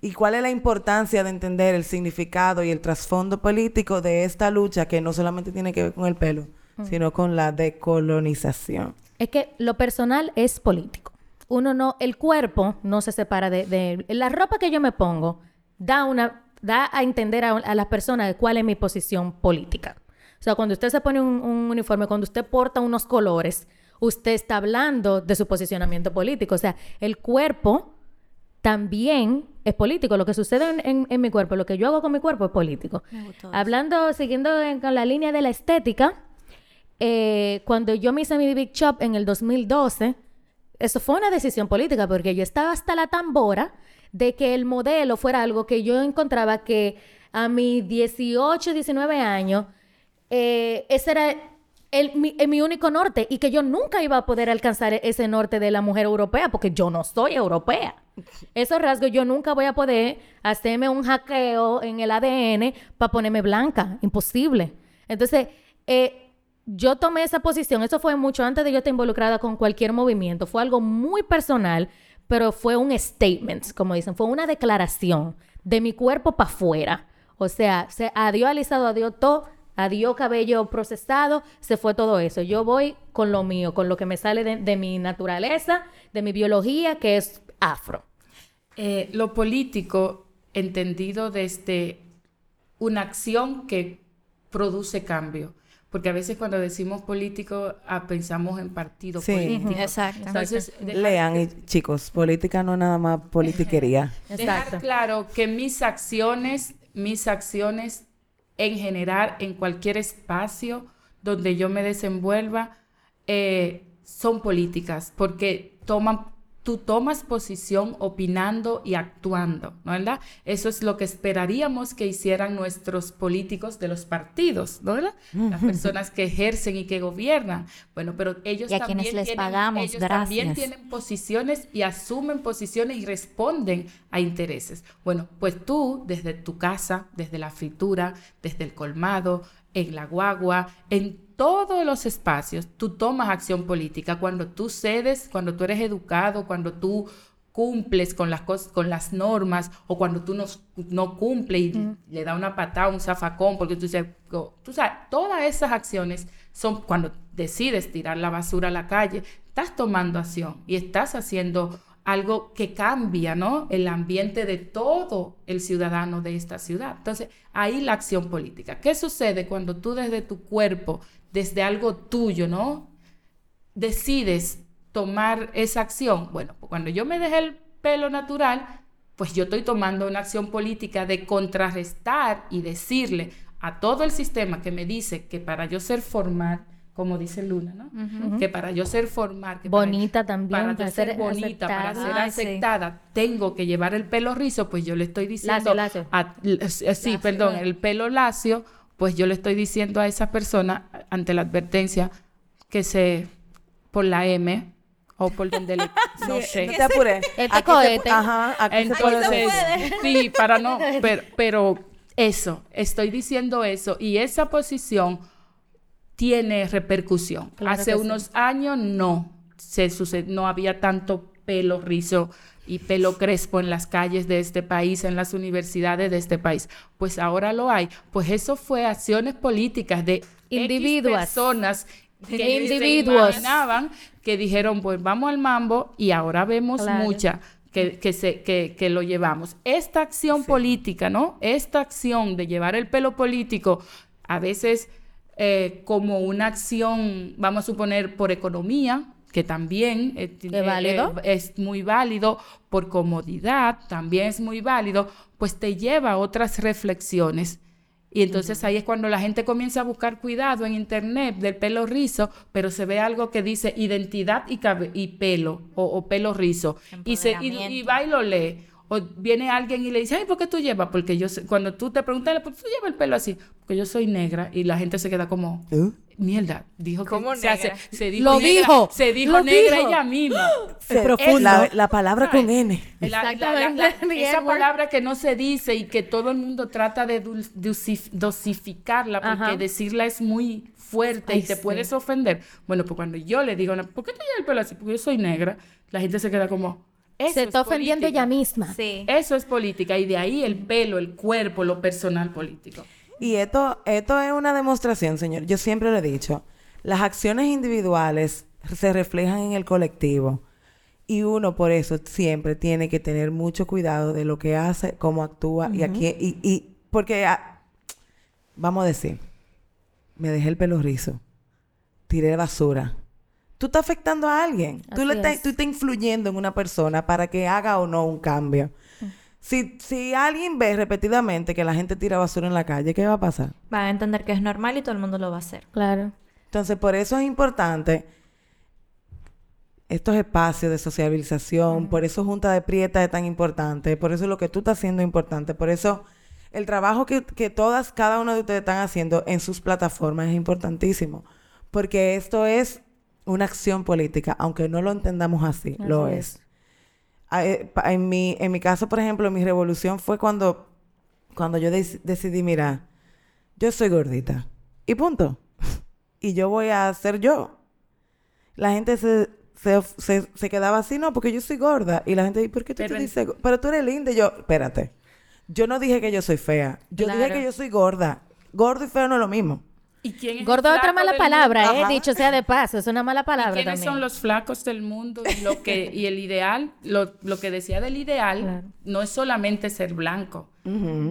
¿y cuál es la importancia de entender el significado y el trasfondo político de esta lucha que no solamente tiene que ver con el pelo, sino con la decolonización? Es que lo personal es político. Uno no, el cuerpo no se separa de, de la ropa que yo me pongo da una da a entender a, las personas cuál es mi posición política. O sea, cuando usted se pone un, un uniforme, cuando usted porta unos colores, usted está hablando de su posicionamiento político. O sea, el cuerpo también es político. Lo que sucede en, en- en mi cuerpo, lo que yo hago con mi cuerpo es político. Hablando, siguiendo en- con la línea de la estética, eh, cuando yo me hice mi Big Chop en el 2012, eso fue una decisión política porque yo estaba hasta la tambora de que el modelo fuera algo que yo encontraba que a mis 18, 19 años, eh, ese era el- mi, eh, mi único norte y que yo nunca iba a poder alcanzar ese norte de la mujer europea porque yo no soy europea. Esos rasgos yo nunca voy a poder hacerme un hackeo en el ADN para ponerme blanca. Imposible. Entonces, eh, yo tomé esa posición. Eso fue mucho antes de yo estar involucrada con cualquier movimiento. Fue algo muy personal, pero fue un statement, como dicen. Fue una declaración de mi cuerpo para afuera. O sea, se adiós alisado, adiós todo, adiós cabello procesado, se fue todo eso. Yo voy con lo mío, con lo que me sale de, mi naturaleza, de mi biología, que es afro. Eh, lo político entendido desde una acción que produce cambio. Porque a veces cuando decimos político ah, pensamos en partido Sí. político. Exacto. Entonces, dejar- Lean, y chicos, política no es nada más politiquería. Dejar claro que mis acciones, mis acciones en general, en cualquier espacio donde yo me desenvuelva, eh, son políticas, porque toman, tú tomas posición opinando y actuando, ¿no verdad? Eso es lo que esperaríamos que hicieran nuestros políticos de los partidos, ¿no verdad? Las personas que ejercen y que gobiernan. Bueno, pero ellos Y a también quienes les tienen- pagamos, ellos también tienen posiciones y asumen posiciones y responden a intereses. Bueno, pues tú desde tu casa, desde la fritura, desde el colmado, en la guagua, en todos los espacios, tú tomas acción política. Cuando tú cedes, cuando tú eres educado, cuando tú cumples con las cosas, con las normas, o cuando tú no, no cumples y le da una patada, un zafacón, porque tú dices, tú sabes, todas esas acciones son cuando decides tirar la basura a la calle, estás tomando acción y estás haciendo algo que cambia, ¿no? El ambiente de todo el ciudadano de esta ciudad. Entonces, ahí la acción política. ¿Qué sucede cuando tú desde tu cuerpo, desde algo tuyo, ¿no? decides tomar esa acción? Bueno, pues cuando yo me dejé el pelo natural, pues yo estoy tomando una acción política de contrarrestar y decirle a todo el sistema que me dice que para yo ser formal, como dice Luna, ¿no? Que para yo ser formal, que para- Bonita también, para, para yo ser ser bonita, para aceptada. ser Ay, sí. aceptada, tengo que llevar el pelo rizo, pues yo le estoy diciendo, Lacio, lacio. a- sí, perdón, el pelo lacio, pues yo le estoy diciendo a esa persona ante la advertencia que se por la M o por donde le no sé. No te apures. Este se- cohete. Ajá, aquí se Entonces, puede- sí, para no, pero, pero eso, estoy diciendo eso y esa posición tiene repercusión. Claro Hace sí. unos años no se suce- no había tanto pelo rizo y pelo crespo en las calles de este país, en las universidades de este país. Pues ahora lo hay. Pues eso fue acciones políticas de X Individuas. personas que Individuos. se imaginaban que dijeron, pues vamos al mambo y ahora vemos Claro. mucha que, que, se, que, que lo llevamos. Esta acción política, ¿no? Esta acción de llevar el pelo político, a veces eh, como una acción, vamos a suponer, por economía, que también eh, tiene- válido. eh, es muy válido, por comodidad, también es muy válido, pues te lleva a otras reflexiones. Y entonces ahí es cuando la gente comienza a buscar cuidado en internet del pelo rizo, pero se ve algo que dice identidad y, y pelo o, o pelo rizo. Y, se, y, y va y lo lee. O viene alguien y le dice, ay, ¿por qué tú llevas? Porque yo, sé- cuando tú te preguntas, ¿por qué tú llevas el pelo así? Porque yo soy negra y la gente se queda como, ¿Eh? mierda, dijo que ¿Cómo sea, negra? se, se dijo Lo negra, dijo, se dijo lo negra dijo. ella misma. Se- profundo. La, la palabra con N. La- la- la- Exactamente. la- The esa palabra que no se dice y que todo el mundo trata de dosif- dosificarla porque Ajá. decirla es muy fuerte Ay, y te sí. puedes ofender. Bueno, pues cuando yo le digo, ¿por qué te llevas el pelo así? Porque yo soy negra, la gente se queda como, eso Se es está ofendiendo política. ella misma. Sí. Eso es política y de ahí el pelo, el cuerpo, lo personal político. Y esto, esto es una demostración, señor. Yo siempre lo he dicho. Las acciones individuales se reflejan en el colectivo. Y uno por eso siempre tiene que tener mucho cuidado de lo que hace, cómo actúa y a quién. Y, y porque, ah, vamos a decir, me dejé el pelo rizo, tiré basura. Tú estás afectando a alguien. Tú, le estás, es. tú estás influyendo en una persona para que haga o no un cambio. Mm. Si, si alguien ve repetidamente que la gente tira basura en la calle, ¿qué va a pasar? Van a entender que es normal y todo el mundo lo va a hacer. Claro. Entonces, por eso es importante estos espacios de sociabilización, por eso Junta de Prieta es tan importante, por eso lo que tú estás haciendo es importante, por eso el trabajo que, que todas, cada uno de ustedes están haciendo en sus plataformas es importantísimo, porque esto es una acción política, aunque no lo entendamos así, lo es. es. Ah, eh, En mi, en mi caso, por ejemplo, mi revolución fue cuando, cuando yo dec- decidí, mira, yo soy gordita. Y punto. y yo voy a ser yo. La gente se, se, se- se quedaba así, no, porque yo soy gorda. Y la gente dice, ¿por qué tú Pero te dices? go-?" Pero tú eres linda. Y yo, espérate. Yo no dije que yo soy fea. Yo dije que yo soy gorda. Gordo y feo no es lo mismo. ¿Y quién es Gordo es otra mala palabra, mundo? eh, Ajá. dicho sea de paso, es una mala ¿Y palabra quiénes también. son los flacos del mundo? Y, lo que, y el ideal, lo, lo que decía del ideal, Claro. no es solamente ser blanco,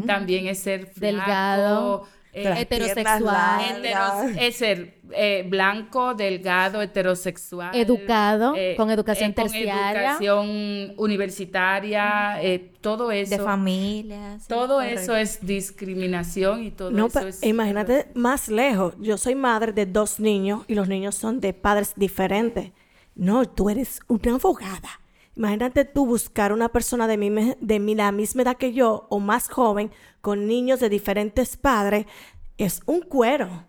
también es ser flaco, Delgado, eh, heterosexual. heteros- es ser eh, blanco, delgado, heterosexual. Educado, con educación con terciaria. educación universitaria, eh, todo eso. De familias. sí, Todo correcto. eso es discriminación y todo No, eso es... imagínate más lejos. Yo soy madre de dos niños y los niños son de padres diferentes. No, tú eres una abogada. Imagínate tú buscar una persona de, mi, de mi- la misma edad que yo o más joven con niños de diferentes padres. Es un cuero.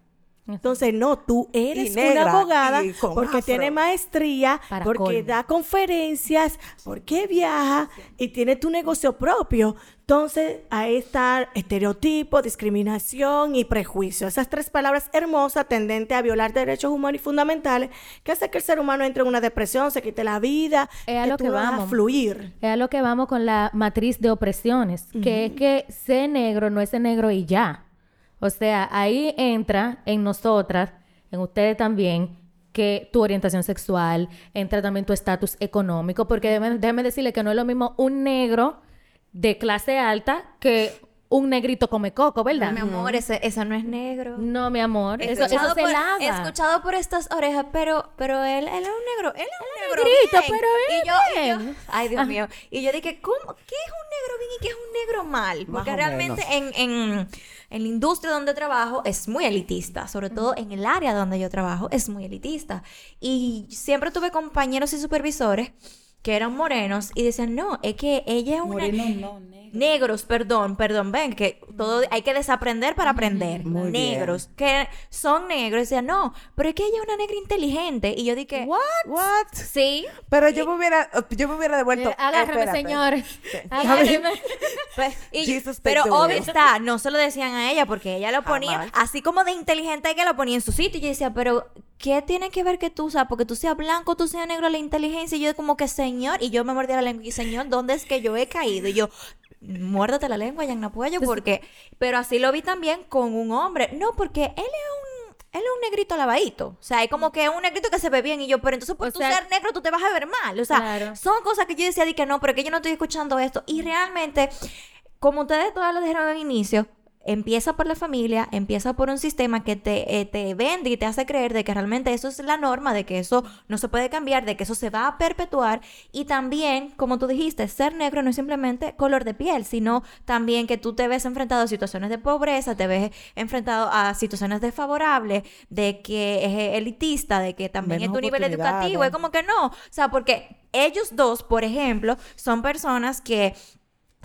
Entonces, no, tú eres negra, una abogada porque afro. tiene maestría, Para porque colmo. da conferencias, porque viaja y tiene tu negocio propio. Entonces, ahí está estereotipo, discriminación y prejuicio. Esas tres palabras hermosas tendentes a violar derechos humanos y fundamentales que hace que el ser humano entre en una depresión, se quite la vida, Es a lo tú que no dejas vamos. fluir. Es a lo que vamos con la matriz de opresiones, que es que ser negro no es ser negro y ya. O sea, ahí entra en nosotras, en ustedes también, que tu orientación sexual, entra también tu estatus económico, porque déjeme, déjeme decirle que no es lo mismo un negro de clase alta que un negrito come coco, ¿verdad? Mi amor, ese, eso no es negro. No, mi amor, eso, eso se por- lava. He escuchado por estas orejas, pero, pero él, él es un negro. Él es un negro. negrito, bien. pero y es yo, y yo- bien. ay, Dios mío. Y yo dije, ¿cómo? ¿Qué es un negro bien y qué es un negro mal? Porque Más o realmente en, en, en la industria donde trabajo es muy elitista. Sobre todo en el área donde yo trabajo es muy elitista. Y siempre tuve compañeros y supervisores que eran morenos y decían, no, es que ella es una... Moreno no, negro. Negros, perdón, perdón, ven, que todo hay que desaprender para aprender. Muy bien. negros, que son negros. Y decían, no, pero es que ella es una negra inteligente. Y yo dije, What? What? Sí. Pero yo me hubiera, yo me hubiera devuelto. Eh, agárrame, espérate. señor. Agárrame. Pues, y- Jesus, pero obvio está, no se lo decían a ella porque ella lo ponía Jamás. así como de inteligente que lo ponía en su sitio. Y yo decía, pero ¿qué tiene que ver que tú, o sea, porque tú seas blanco, tú seas negro, la inteligencia? Y yo como que, señor, y yo me mordía la lengua y señor, ¿dónde es que yo he caído? Y yo, muérdate la lengua, ya no puedo, porque, pero así lo vi también con un hombre. No, porque él es un él es un negrito lavadito. O sea, es como que es un negrito que se ve bien. Y yo, pero entonces por O tú sea- ser negro, tú te vas a ver mal. O sea, Claro. son cosas que yo decía de que no, pero que yo no estoy escuchando esto. Y realmente, como ustedes todas lo dijeron al inicio, empieza por la familia, empieza por un sistema que te, eh, te vende y te hace creer de que realmente eso es la norma, de que eso no se puede cambiar, de que eso se va a perpetuar. Y también, como tú dijiste, ser negro no es simplemente color de piel, sino también que tú te ves enfrentado a situaciones de pobreza, te ves enfrentado a situaciones desfavorables, de que es elitista, de que también es tu nivel educativo, es como que no. O sea, porque ellos dos, por ejemplo, son personas que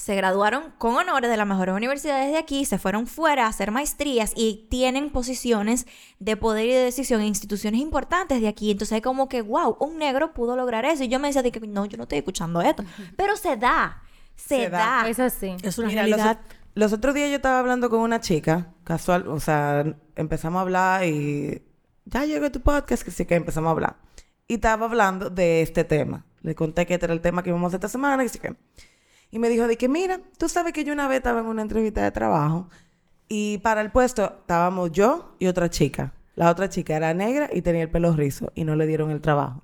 se graduaron con honores de las mejores universidades de aquí, se fueron fuera a hacer maestrías y tienen posiciones de poder y de decisión en instituciones importantes de aquí. Entonces es como que, wow, un negro pudo lograr eso. Y yo me decía de que no, yo no estoy escuchando esto. Pero se da, se, Se da. da. Es así. Es una Mira, los, realidad. los otros días yo estaba hablando con una chica, casual, o sea, empezamos a hablar y ya llegó tu podcast, que sí que empezamos a hablar. Y estaba hablando de este tema. Le conté que este era el tema que íbamos a hacer esta semana, que sí que... Y me dijo de que, mira, tú sabes que yo una vez estaba en una entrevista de trabajo y para el puesto estábamos yo y otra chica. La otra chica era negra y tenía el pelo rizo y no le dieron el trabajo.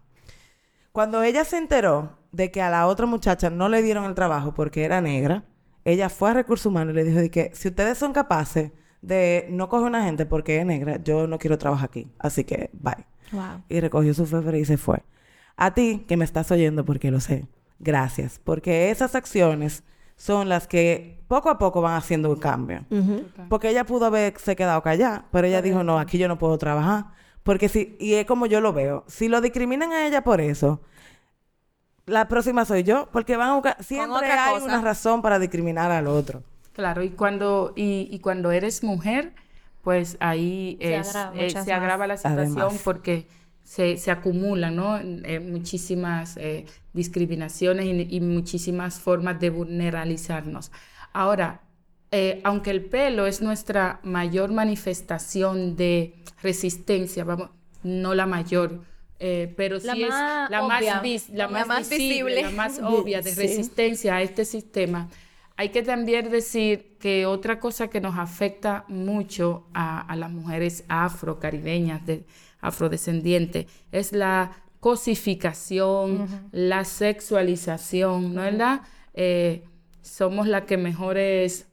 Cuando ella se enteró de que a la otra muchacha no le dieron el trabajo porque era negra, ella fue a Recursos Humanos y le dijo de que si ustedes son capaces de no coge una gente porque es negra, yo no quiero trabajar aquí, así que bye. Wow. Y recogió su febre y se fue. A ti, que me estás oyendo porque lo sé, gracias, porque esas acciones son las que poco a poco van haciendo un cambio. Porque ella pudo haberse quedado callada, pero ella dijo, no, aquí yo no puedo trabajar. Porque si, y es como yo lo veo, si lo discriminan a ella por eso, la próxima soy yo, porque van a buscar, siempre hay cosa. una razón para discriminar al otro. Claro, y cuando, y, y cuando eres mujer, pues ahí Se es- agrava eh, se agrava la situación Además. porque se, se acumulan, ¿no? Eh, muchísimas eh, discriminaciones y, y muchísimas formas de vulneralizarnos. Ahora, eh, aunque el pelo es nuestra mayor manifestación de resistencia, vamos, no la mayor, eh, pero La sí es la obvia. más, vis- la La más, más visible, visible. la más obvia de Sí. resistencia a este sistema. Hay que también decir que otra cosa que nos afecta mucho a, a las mujeres afrocaribeñas, de, afrodescendientes, es la cosificación, la sexualización, ¿no es verdad? Eh, somos la que mejores,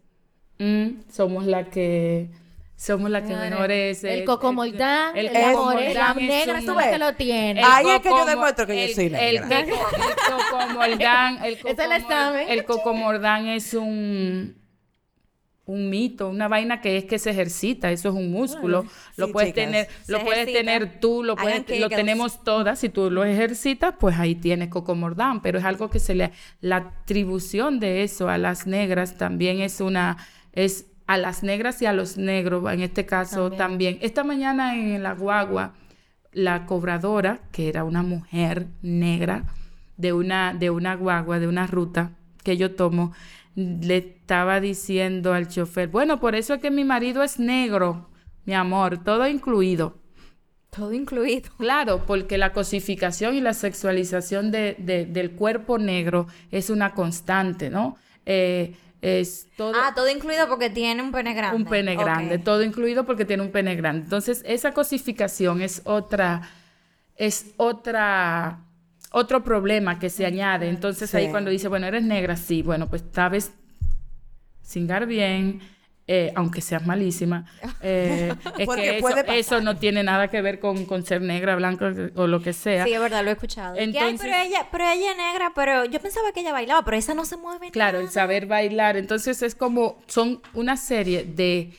mm, somos la que, somos la que Señores, mejores. el eh, cocomoldán, el el cocomoldán las negras un- son las que lo tienen. el Ahí es que yo demuestro que yo el- soy el negra. El cocomordán, el el cocomordán es un un mito, una vaina que es que se ejercita, eso es un músculo, lo sí, puedes chicas. tener, lo puedes ejercita. tener tú, lo puedes, lo tenemos todas, si tú lo ejercitas, pues ahí tienes cocomordán, pero es algo que se le la atribución de eso a las negras también es una es a las negras y a los negros, en este caso también. Esta mañana en la guagua la cobradora, que era una mujer negra de una, de una guagua, de una ruta que yo tomo, le estaba diciendo al chofer, bueno, por eso es que mi marido es negro, mi amor, todo incluido. Todo incluido. Claro, porque la cosificación y la sexualización de- de- del cuerpo negro es una constante, ¿no? Eh, es todo... Ah, todo incluido porque tiene un pene grande. Un pene grande, todo incluido porque tiene un pene grande. Entonces, esa cosificación es otra, es otra, otro problema que se añade. Entonces, ahí cuando dice, bueno, eres negra, sí, bueno, pues sabes cingar bien, eh, aunque seas malísima. eh, es Porque que eso, puede pasar. eso no tiene nada que ver con, con ser negra, blanca o lo que sea. Sí, es verdad, lo he escuchado. Que, ay, Entonces- pero ella, pero ella es negra, pero yo pensaba que ella bailaba, pero esa no se mueve Claro, el nada. saber bailar. Entonces es como, son una serie de,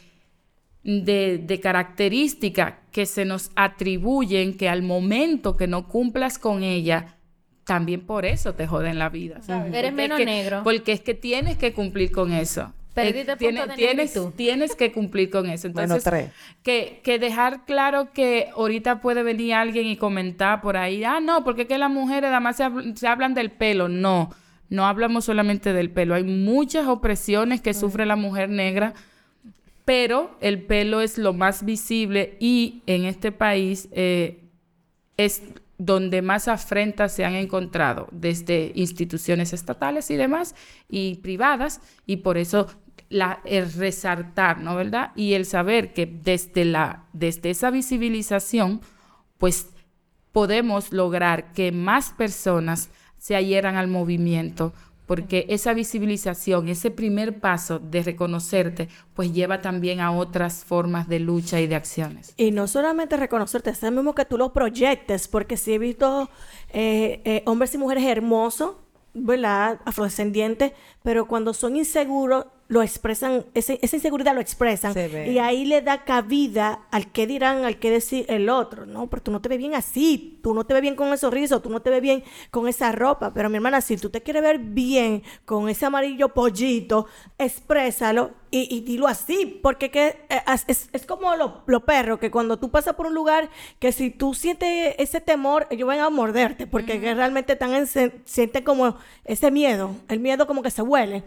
de, de características que se nos atribuyen que al momento que no cumplas con ella, también por eso te joden la vida. ¿sabes? Eres Porque es menos que- negro. Porque es que tienes que cumplir con eso. Perdiste Eh, tiene- punto de tienes, tienes que cumplir con eso. Bueno, Entonces, tres. que, que dejar claro que ahorita puede venir alguien y comentar por ahí, ah, no, porque es que las mujeres nada más se, habl- se hablan del pelo. No, no hablamos solamente del pelo. Hay muchas opresiones que sufre la mujer negra, pero el pelo es lo más visible y en este país eh, es donde más afrentas se han encontrado desde instituciones estatales y demás y privadas y por eso la, el resaltar, ¿no? ¿Verdad? Y el saber que desde, la, desde esa visibilización, pues podemos lograr que más personas se adhieran al movimiento, porque esa visibilización, ese primer paso de reconocerte, pues lleva también a otras formas de lucha y de acciones. Y no solamente reconocerte, es mismo que tú lo proyectes, porque sí he visto eh, eh, hombres y mujeres hermosos, ¿verdad? Afrodescendientes, pero cuando son inseguros, lo expresan, ese- esa inseguridad lo expresan. Se ve. Y ahí le da cabida al que dirán, al que decir el otro, ¿no? Pero tú no te ves bien así, tú no te ves bien con esos rizos, tú no te ves bien con esa ropa. Pero mi hermana, si tú te quieres ver bien con ese amarillo pollito, exprésalo y, y dilo así, porque que, eh, es, es- es como los los perros, que cuando tú pasas por un lugar, que si tú sientes ese temor, ellos van a morderte, porque que realmente están en, se- sienten como ese miedo, el miedo como que se huele.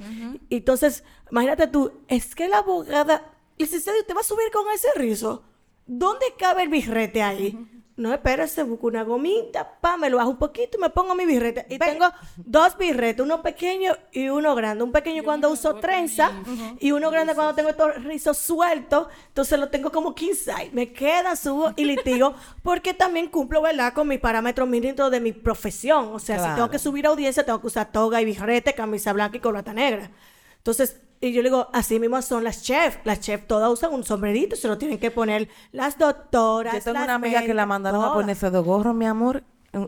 Entonces, imagínate tú, es que la abogada, licenciado, ¿usted va a subir con ese rizo? ¿Dónde cabe el birrete ahí? No, espérese, busco una gomita, pa, me lo bajo un poquito y me pongo mi birrete. Y tengo dos birretes, uno pequeño y uno grande. Un pequeño cuando uso trenza y uno grande cuando tengo estos rizos sueltos. Entonces lo tengo como 15 Me queda, subo y litigo porque también cumplo, ¿verdad? Con mis parámetros mínimos de mi profesión. O sea, si tengo que subir a audiencia, tengo que usar toga y birrete, camisa blanca y corbata negra. Entonces, y yo le digo, así mismo son las chefs. Las chefs todas usan un sombrerito, se lo tienen que poner las doctoras. Yo tengo las una amiga que la mandaron a todas. ponerse de gorro, mi amor,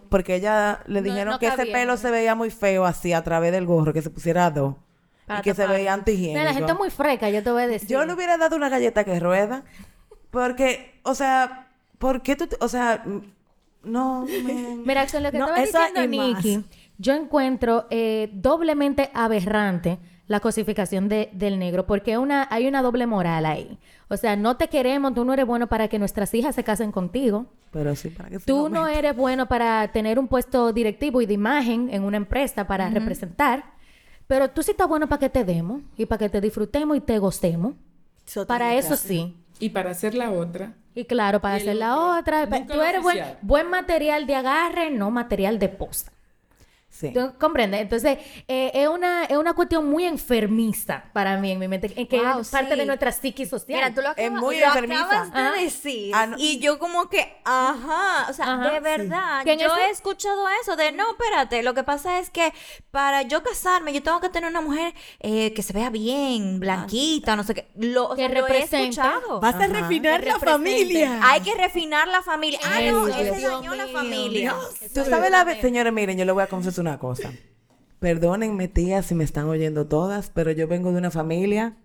porque ella le dijeron no que ese pelo ¿no? se veía muy feo así a través del gorro, que se pusiera dos. Para y que se veía antihigiénico. La gente es muy freca, yo te voy a decir. Yo le hubiera dado una galleta que rueda. Porque, o sea, ¿por qué tú, o sea, no, men. Mira, con lo que No, estaba diciendo y más. Nikki, yo encuentro eh, doblemente aberrante la cosificación de- del negro, porque una, hay una doble moral ahí. O sea, no te queremos, tú no eres bueno para que nuestras hijas se casen contigo. Pero sí, para que se Tú no eres bueno para tener un puesto directivo y de imagen en una empresa para representar, pero tú sí estás bueno para que te demos y para que te disfrutemos y te gostemos. Eso Para eso claro. sí. Y para hacer la otra, Y claro, para Y hacer la otra, tú eres buen, buen material de agarre, no material de posta. Sí. ¿Tú comprendes? Entonces, eh, es, una, es una cuestión muy enfermiza para mí en mi mente, en que Wow, es parte sí. de nuestra psiquis social. Mira, tú lo, Es muy lo enfermiza. acabas de decir. Ah, no. Y yo como que, ajá, o sea, Ajá, de verdad, yo eso- he escuchado eso de, no, espérate, lo que pasa es que para yo casarme, yo tengo que tener una mujer eh, que se vea bien, blanquita, no sé qué. Lo, o Que lo he escuchado. Vas a Ajá. refinar la familia. Hay que refinar la familia. Ah, no, ese dañó la mío, familia. Tú sabes la vez, señores, miren, yo le voy a confesar una cosa. Perdónenme, tías, si me están oyendo todas, pero yo vengo de una familia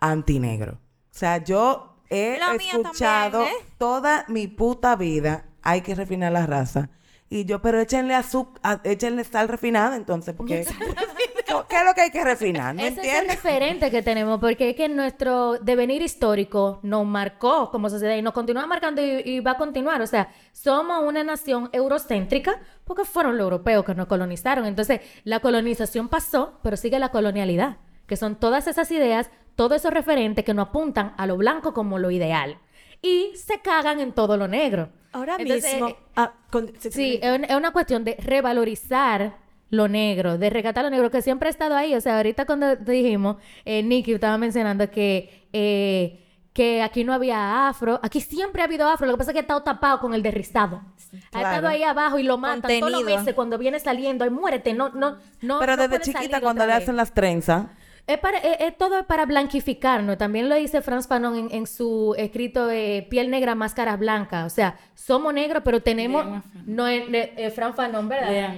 antinegro. O sea, yo he La escuchado también, ¿eh? toda mi puta vida, hay que refinar la raza. Y yo, pero échenle azúcar, échenle sal refinada entonces, porque ¿qué, qué es lo que hay que refinar? ¿No Ese es el entiendes? referente que tenemos, porque es que nuestro devenir histórico nos marcó como sociedad y nos continúa marcando y, y va a continuar. O sea, somos una nación eurocéntrica porque fueron los europeos que nos colonizaron. Entonces, la colonización pasó, pero sigue la colonialidad, que son todas esas ideas, todos esos referentes que nos apuntan a lo blanco como lo ideal. Y se cagan en todo lo negro. Ahora Entonces, mismo. eh, ah, con- Sí, es una cuestión de revalorizar lo negro, de rescatar lo negro, que siempre ha estado ahí. O sea, ahorita cuando te dijimos, eh, Nicky estaba mencionando que, eh, que aquí no había afro. Aquí siempre ha habido afro. Lo que pasa es que ha estado tapado con el derrizado. Ha Claro. estado ahí abajo y lo matan todos los Contenido. meses cuando viene saliendo. Ay, muérete, no, no, no. Pero no desde chiquita, cuando le hacen las trenzas, Es, para, es, es todo para blanquificarnos. También lo dice Franz Fanon en, en su escrito eh, Piel Negra, Máscara Blanca. O sea, somos negros, pero tenemos... Lean. No es eh, eh, Franz Fanon, ¿verdad?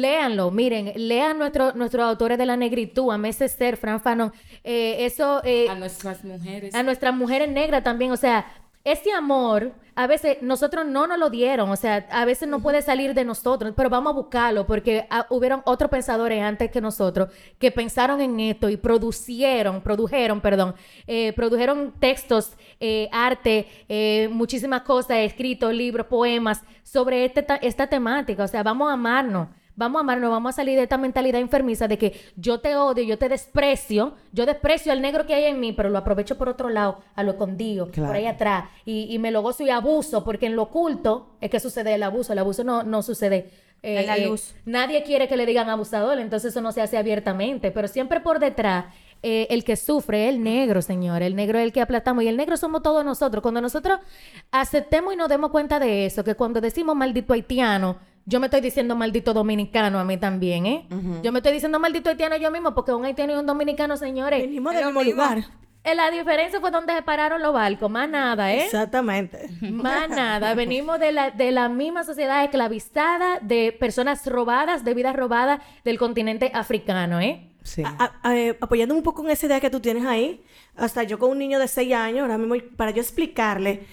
Léanlo, miren, lean nuestro, nuestros autores de la negritud, a Meses Ser, Fran Fanon. Eh, eso... eh, A nuestras mujeres. a nuestras mujeres negras también, o sea, ese amor, a veces nosotros no nos lo dieron, o sea, a veces no puede salir de nosotros, pero vamos a buscarlo porque ah, hubieron otros pensadores antes que nosotros que pensaron en esto y producieron, produjeron, perdón, eh, produjeron textos, eh, arte, eh, muchísimas cosas, escritos, libros, poemas sobre este ta- esta temática, o sea, vamos a amarnos. Vamos a amarnos, vamos a salir de esta mentalidad enfermiza de que yo te odio, yo te desprecio, yo desprecio al negro que hay en mí, pero lo aprovecho por otro lado, a lo escondido, Claro. por ahí atrás, y, y me lo gozo y abuso, porque en lo oculto es que sucede el abuso, el abuso no, no sucede. eh, En la eh, luz. nadie quiere que le digan abusador, entonces eso no se hace abiertamente, pero siempre por detrás. eh, el que sufre es el negro, señor. El negro es el que aplastamos. Y el negro somos todos nosotros. Cuando nosotros aceptemos y nos demos cuenta de eso, que cuando decimos maldito haitiano, yo me estoy diciendo maldito dominicano a mí también, ¿eh? Yo me estoy diciendo maldito haitiano yo mismo, porque un haitiano y un dominicano, señores. Venimos del mismo lugar. eh, La diferencia fue donde se pararon los barcos, más nada, ¿eh? Exactamente. Más nada, venimos de la, de la misma sociedad esclavizada, de personas robadas, de vidas robadas del continente africano, ¿eh? sí. A- a- eh, apoyándome un poco en esa idea que tú tienes ahí, hasta yo con un niño de 6 años, ahora mismo, para yo explicarle,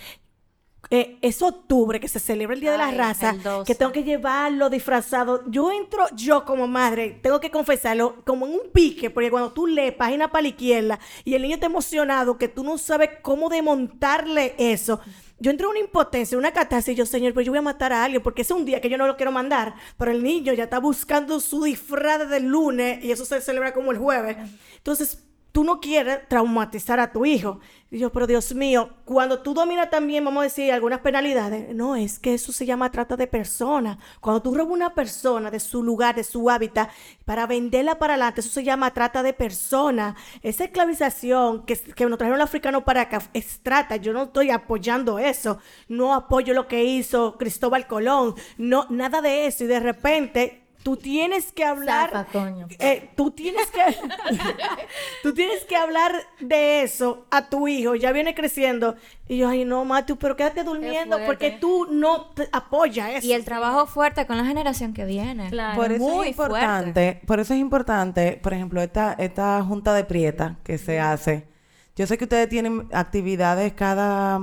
eh, es octubre que se celebra el Día de la Raza, el 12. que tengo que llevarlo disfrazado. Yo entro, yo como madre, tengo que confesarlo, como en un pique, porque cuando tú lees página para la izquierda y el niño está emocionado, que tú no sabes cómo desmontarle eso. Yo entro en una impotencia, una catarsis, y yo, señor, pues yo voy a matar a alguien, porque es un día que yo no lo quiero mandar, pero el niño ya está buscando su disfraz del lunes y eso se celebra como el jueves. Entonces, tú no quieres traumatizar a tu hijo. Y yo, pero Dios mío, cuando tú dominas también, vamos a decir, algunas penalidades, no, es que eso se llama trata de personas. Cuando tú robas una persona de su lugar, de su hábitat, para venderla para adelante, eso se llama trata de personas. Esa esclavización que, que nos trajeron los africanos para acá es trata. Yo no estoy apoyando eso. No apoyo lo que hizo Cristóbal Colón. No, nada de eso. Y de repente tú tienes que hablar. Coño. eh, tú tienes que. tú tienes que hablar de eso a tu hijo. Ya viene creciendo. Y yo, ay, no, Matthew, pero quédate durmiendo porque tú no te apoyas eso. Y el trabajo fuerte con la generación que viene. Claro. Por eso muy es importante, por eso es importante, por ejemplo, esta, esta junta de prieta que se hace. Yo sé que ustedes tienen actividades cada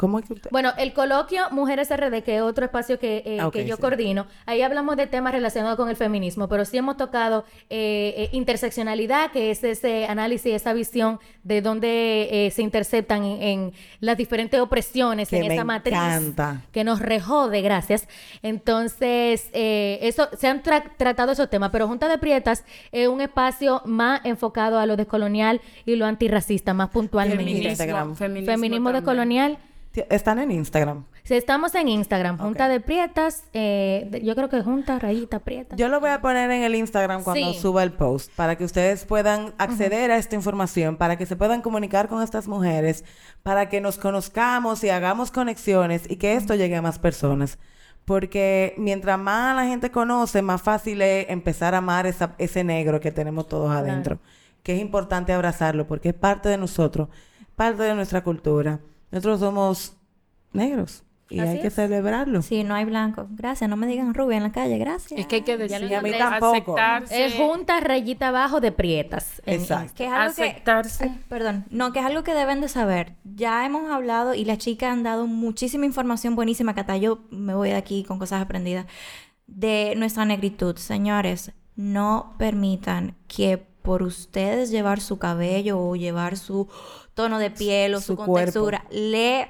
¿cómo es que usted- Bueno, el coloquio Mujeres RD, que es otro espacio que, eh, Ah, que yo sí. coordino, ahí hablamos de temas relacionados con el feminismo, pero sí hemos tocado eh, eh, interseccionalidad, que es ese análisis, esa visión de dónde eh, se interceptan en, en las diferentes opresiones Que en me esa matriz encanta. que nos rejode, gracias. Entonces, eh, eso se han tra- tratado esos temas, pero Junta de Prietas es un espacio más enfocado a lo descolonial y lo antirracista, más puntualmente. Feminismo. Instagram. feminismo, Feminismo también. Están en Instagram. Si estamos en Instagram, Junta de Prietas, eh, yo creo que Junta Rayita Prieta. Yo lo voy a poner en el Instagram cuando Sí. suba el post para que ustedes puedan acceder a esta información, para que se puedan comunicar con estas mujeres, para que nos conozcamos y hagamos conexiones y que esto llegue a más personas. Porque mientras más la gente conoce, más fácil es empezar a amar esa- ese negro que tenemos todos adentro. Que es importante abrazarlo porque es parte de nosotros, parte de nuestra cultura. Nosotros somos negros y Así hay que es. Celebrarlo. Sí, no hay blanco. Gracias, no me digan rubia en la calle, gracias. Es que hay que decir, Y a mí tampoco. aceptarse. Es Junta Rayita Abajo de Prietas. en Exacto. Que es algo que... Aceptarse. Ay, perdón. No, que es algo que deben de saber. Ya hemos hablado y las chicas han dado muchísima información buenísima, que hasta yo me voy de aquí con cosas aprendidas, de nuestra negritud. Señores, no permitan que por ustedes llevar su cabello o llevar su tono de piel o su, Su cuerpo. contextura, le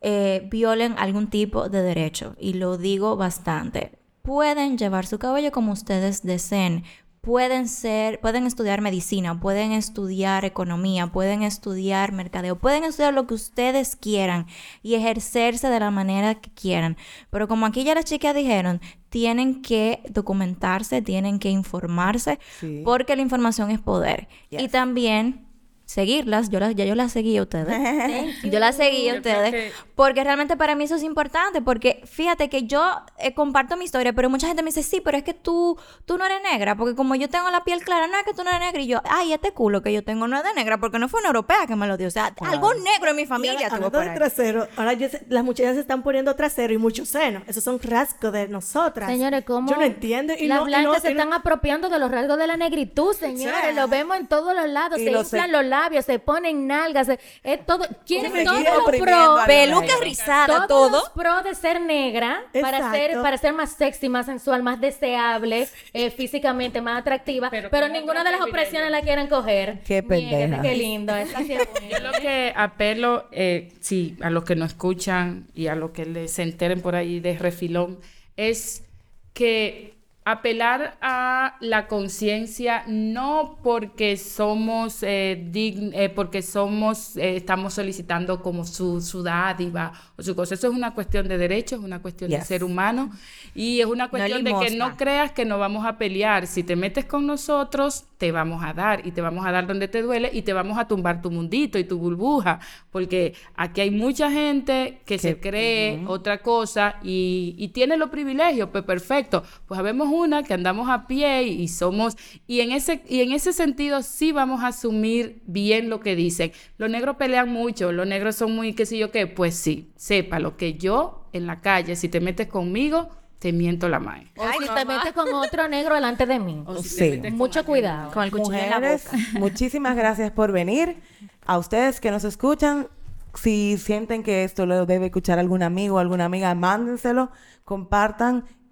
eh, violen algún tipo de derecho. Y lo digo bastante. Pueden llevar su cabello como ustedes deseen. Pueden ser, pueden estudiar medicina, pueden estudiar economía, pueden estudiar mercadeo, pueden estudiar lo que ustedes quieran y ejercerse de la manera que quieran. Pero como aquí ya las chicas dijeron, tienen que documentarse, tienen que informarse, Sí. porque la información es poder. Y también seguirlas, yo las, ya yo las seguí a ustedes. yo las seguí a ustedes. que- Porque realmente para mí eso es importante, porque fíjate que yo eh, comparto mi historia, pero mucha gente me dice, sí, pero es que tú, tú no eres negra, porque como yo tengo la piel clara, no es que tú no eres negra, y yo, ay, este culo que yo tengo no es de negra, porque no fue una europea que me lo dio, o sea, algo negro en mi familia tuvo ahí. trasero, ahora yo sé- las muchachas se están poniendo trasero y mucho seno. Esos son rasgos de nosotras. Señores, ¿cómo? Yo no entiendo. Y las no, y blancas no- se y no- están apropiando de los rasgos de la negritud, señores. Lo vemos en todos los lados. Y se lo inflan los labios, se ponen nalgas. se- Es todo. Quieren los oprimiendo pro. Peluca rizada, todo. los pro de ser negra para ser, para ser más sexy, más sensual, más deseable, eh, físicamente más atractiva. Pero, Pero ninguna de las opresiones la quieren coger. Qué pendeja. Qué lindo. Es así es Yo lo que apelo, eh, sí, a los que nos escuchan y a los que les se enteren por ahí de refilón, es que apelar a la conciencia no porque somos eh, dign- eh, porque somos eh, estamos solicitando como su, su dádiva o su cosa eso es una cuestión de derechos es una cuestión de ser humano y es una cuestión de que no creas que no vamos a pelear. Si te metes con nosotros, te vamos a dar y te vamos a dar donde te duele y te vamos a tumbar tu mundito y tu burbuja, porque aquí hay mucha gente que se cree otra cosa y, y tiene los privilegios, pues perfecto. Pues habemos una que andamos a pie y, y somos y en ese y en ese sentido sí vamos a asumir bien lo que dicen. Los negros pelean mucho, los negros son muy qué sé yo qué, pues sí, sepa lo que yo en la calle si te metes conmigo te miento la madre. O si te metes con otro negro delante de mí. Sí. Mucho cuidado. Con el cuchillo en la Mujeres, boca. muchísimas gracias por venir. A ustedes que nos escuchan, si sienten que esto lo debe escuchar algún amigo o alguna amiga, mándenselo, compartan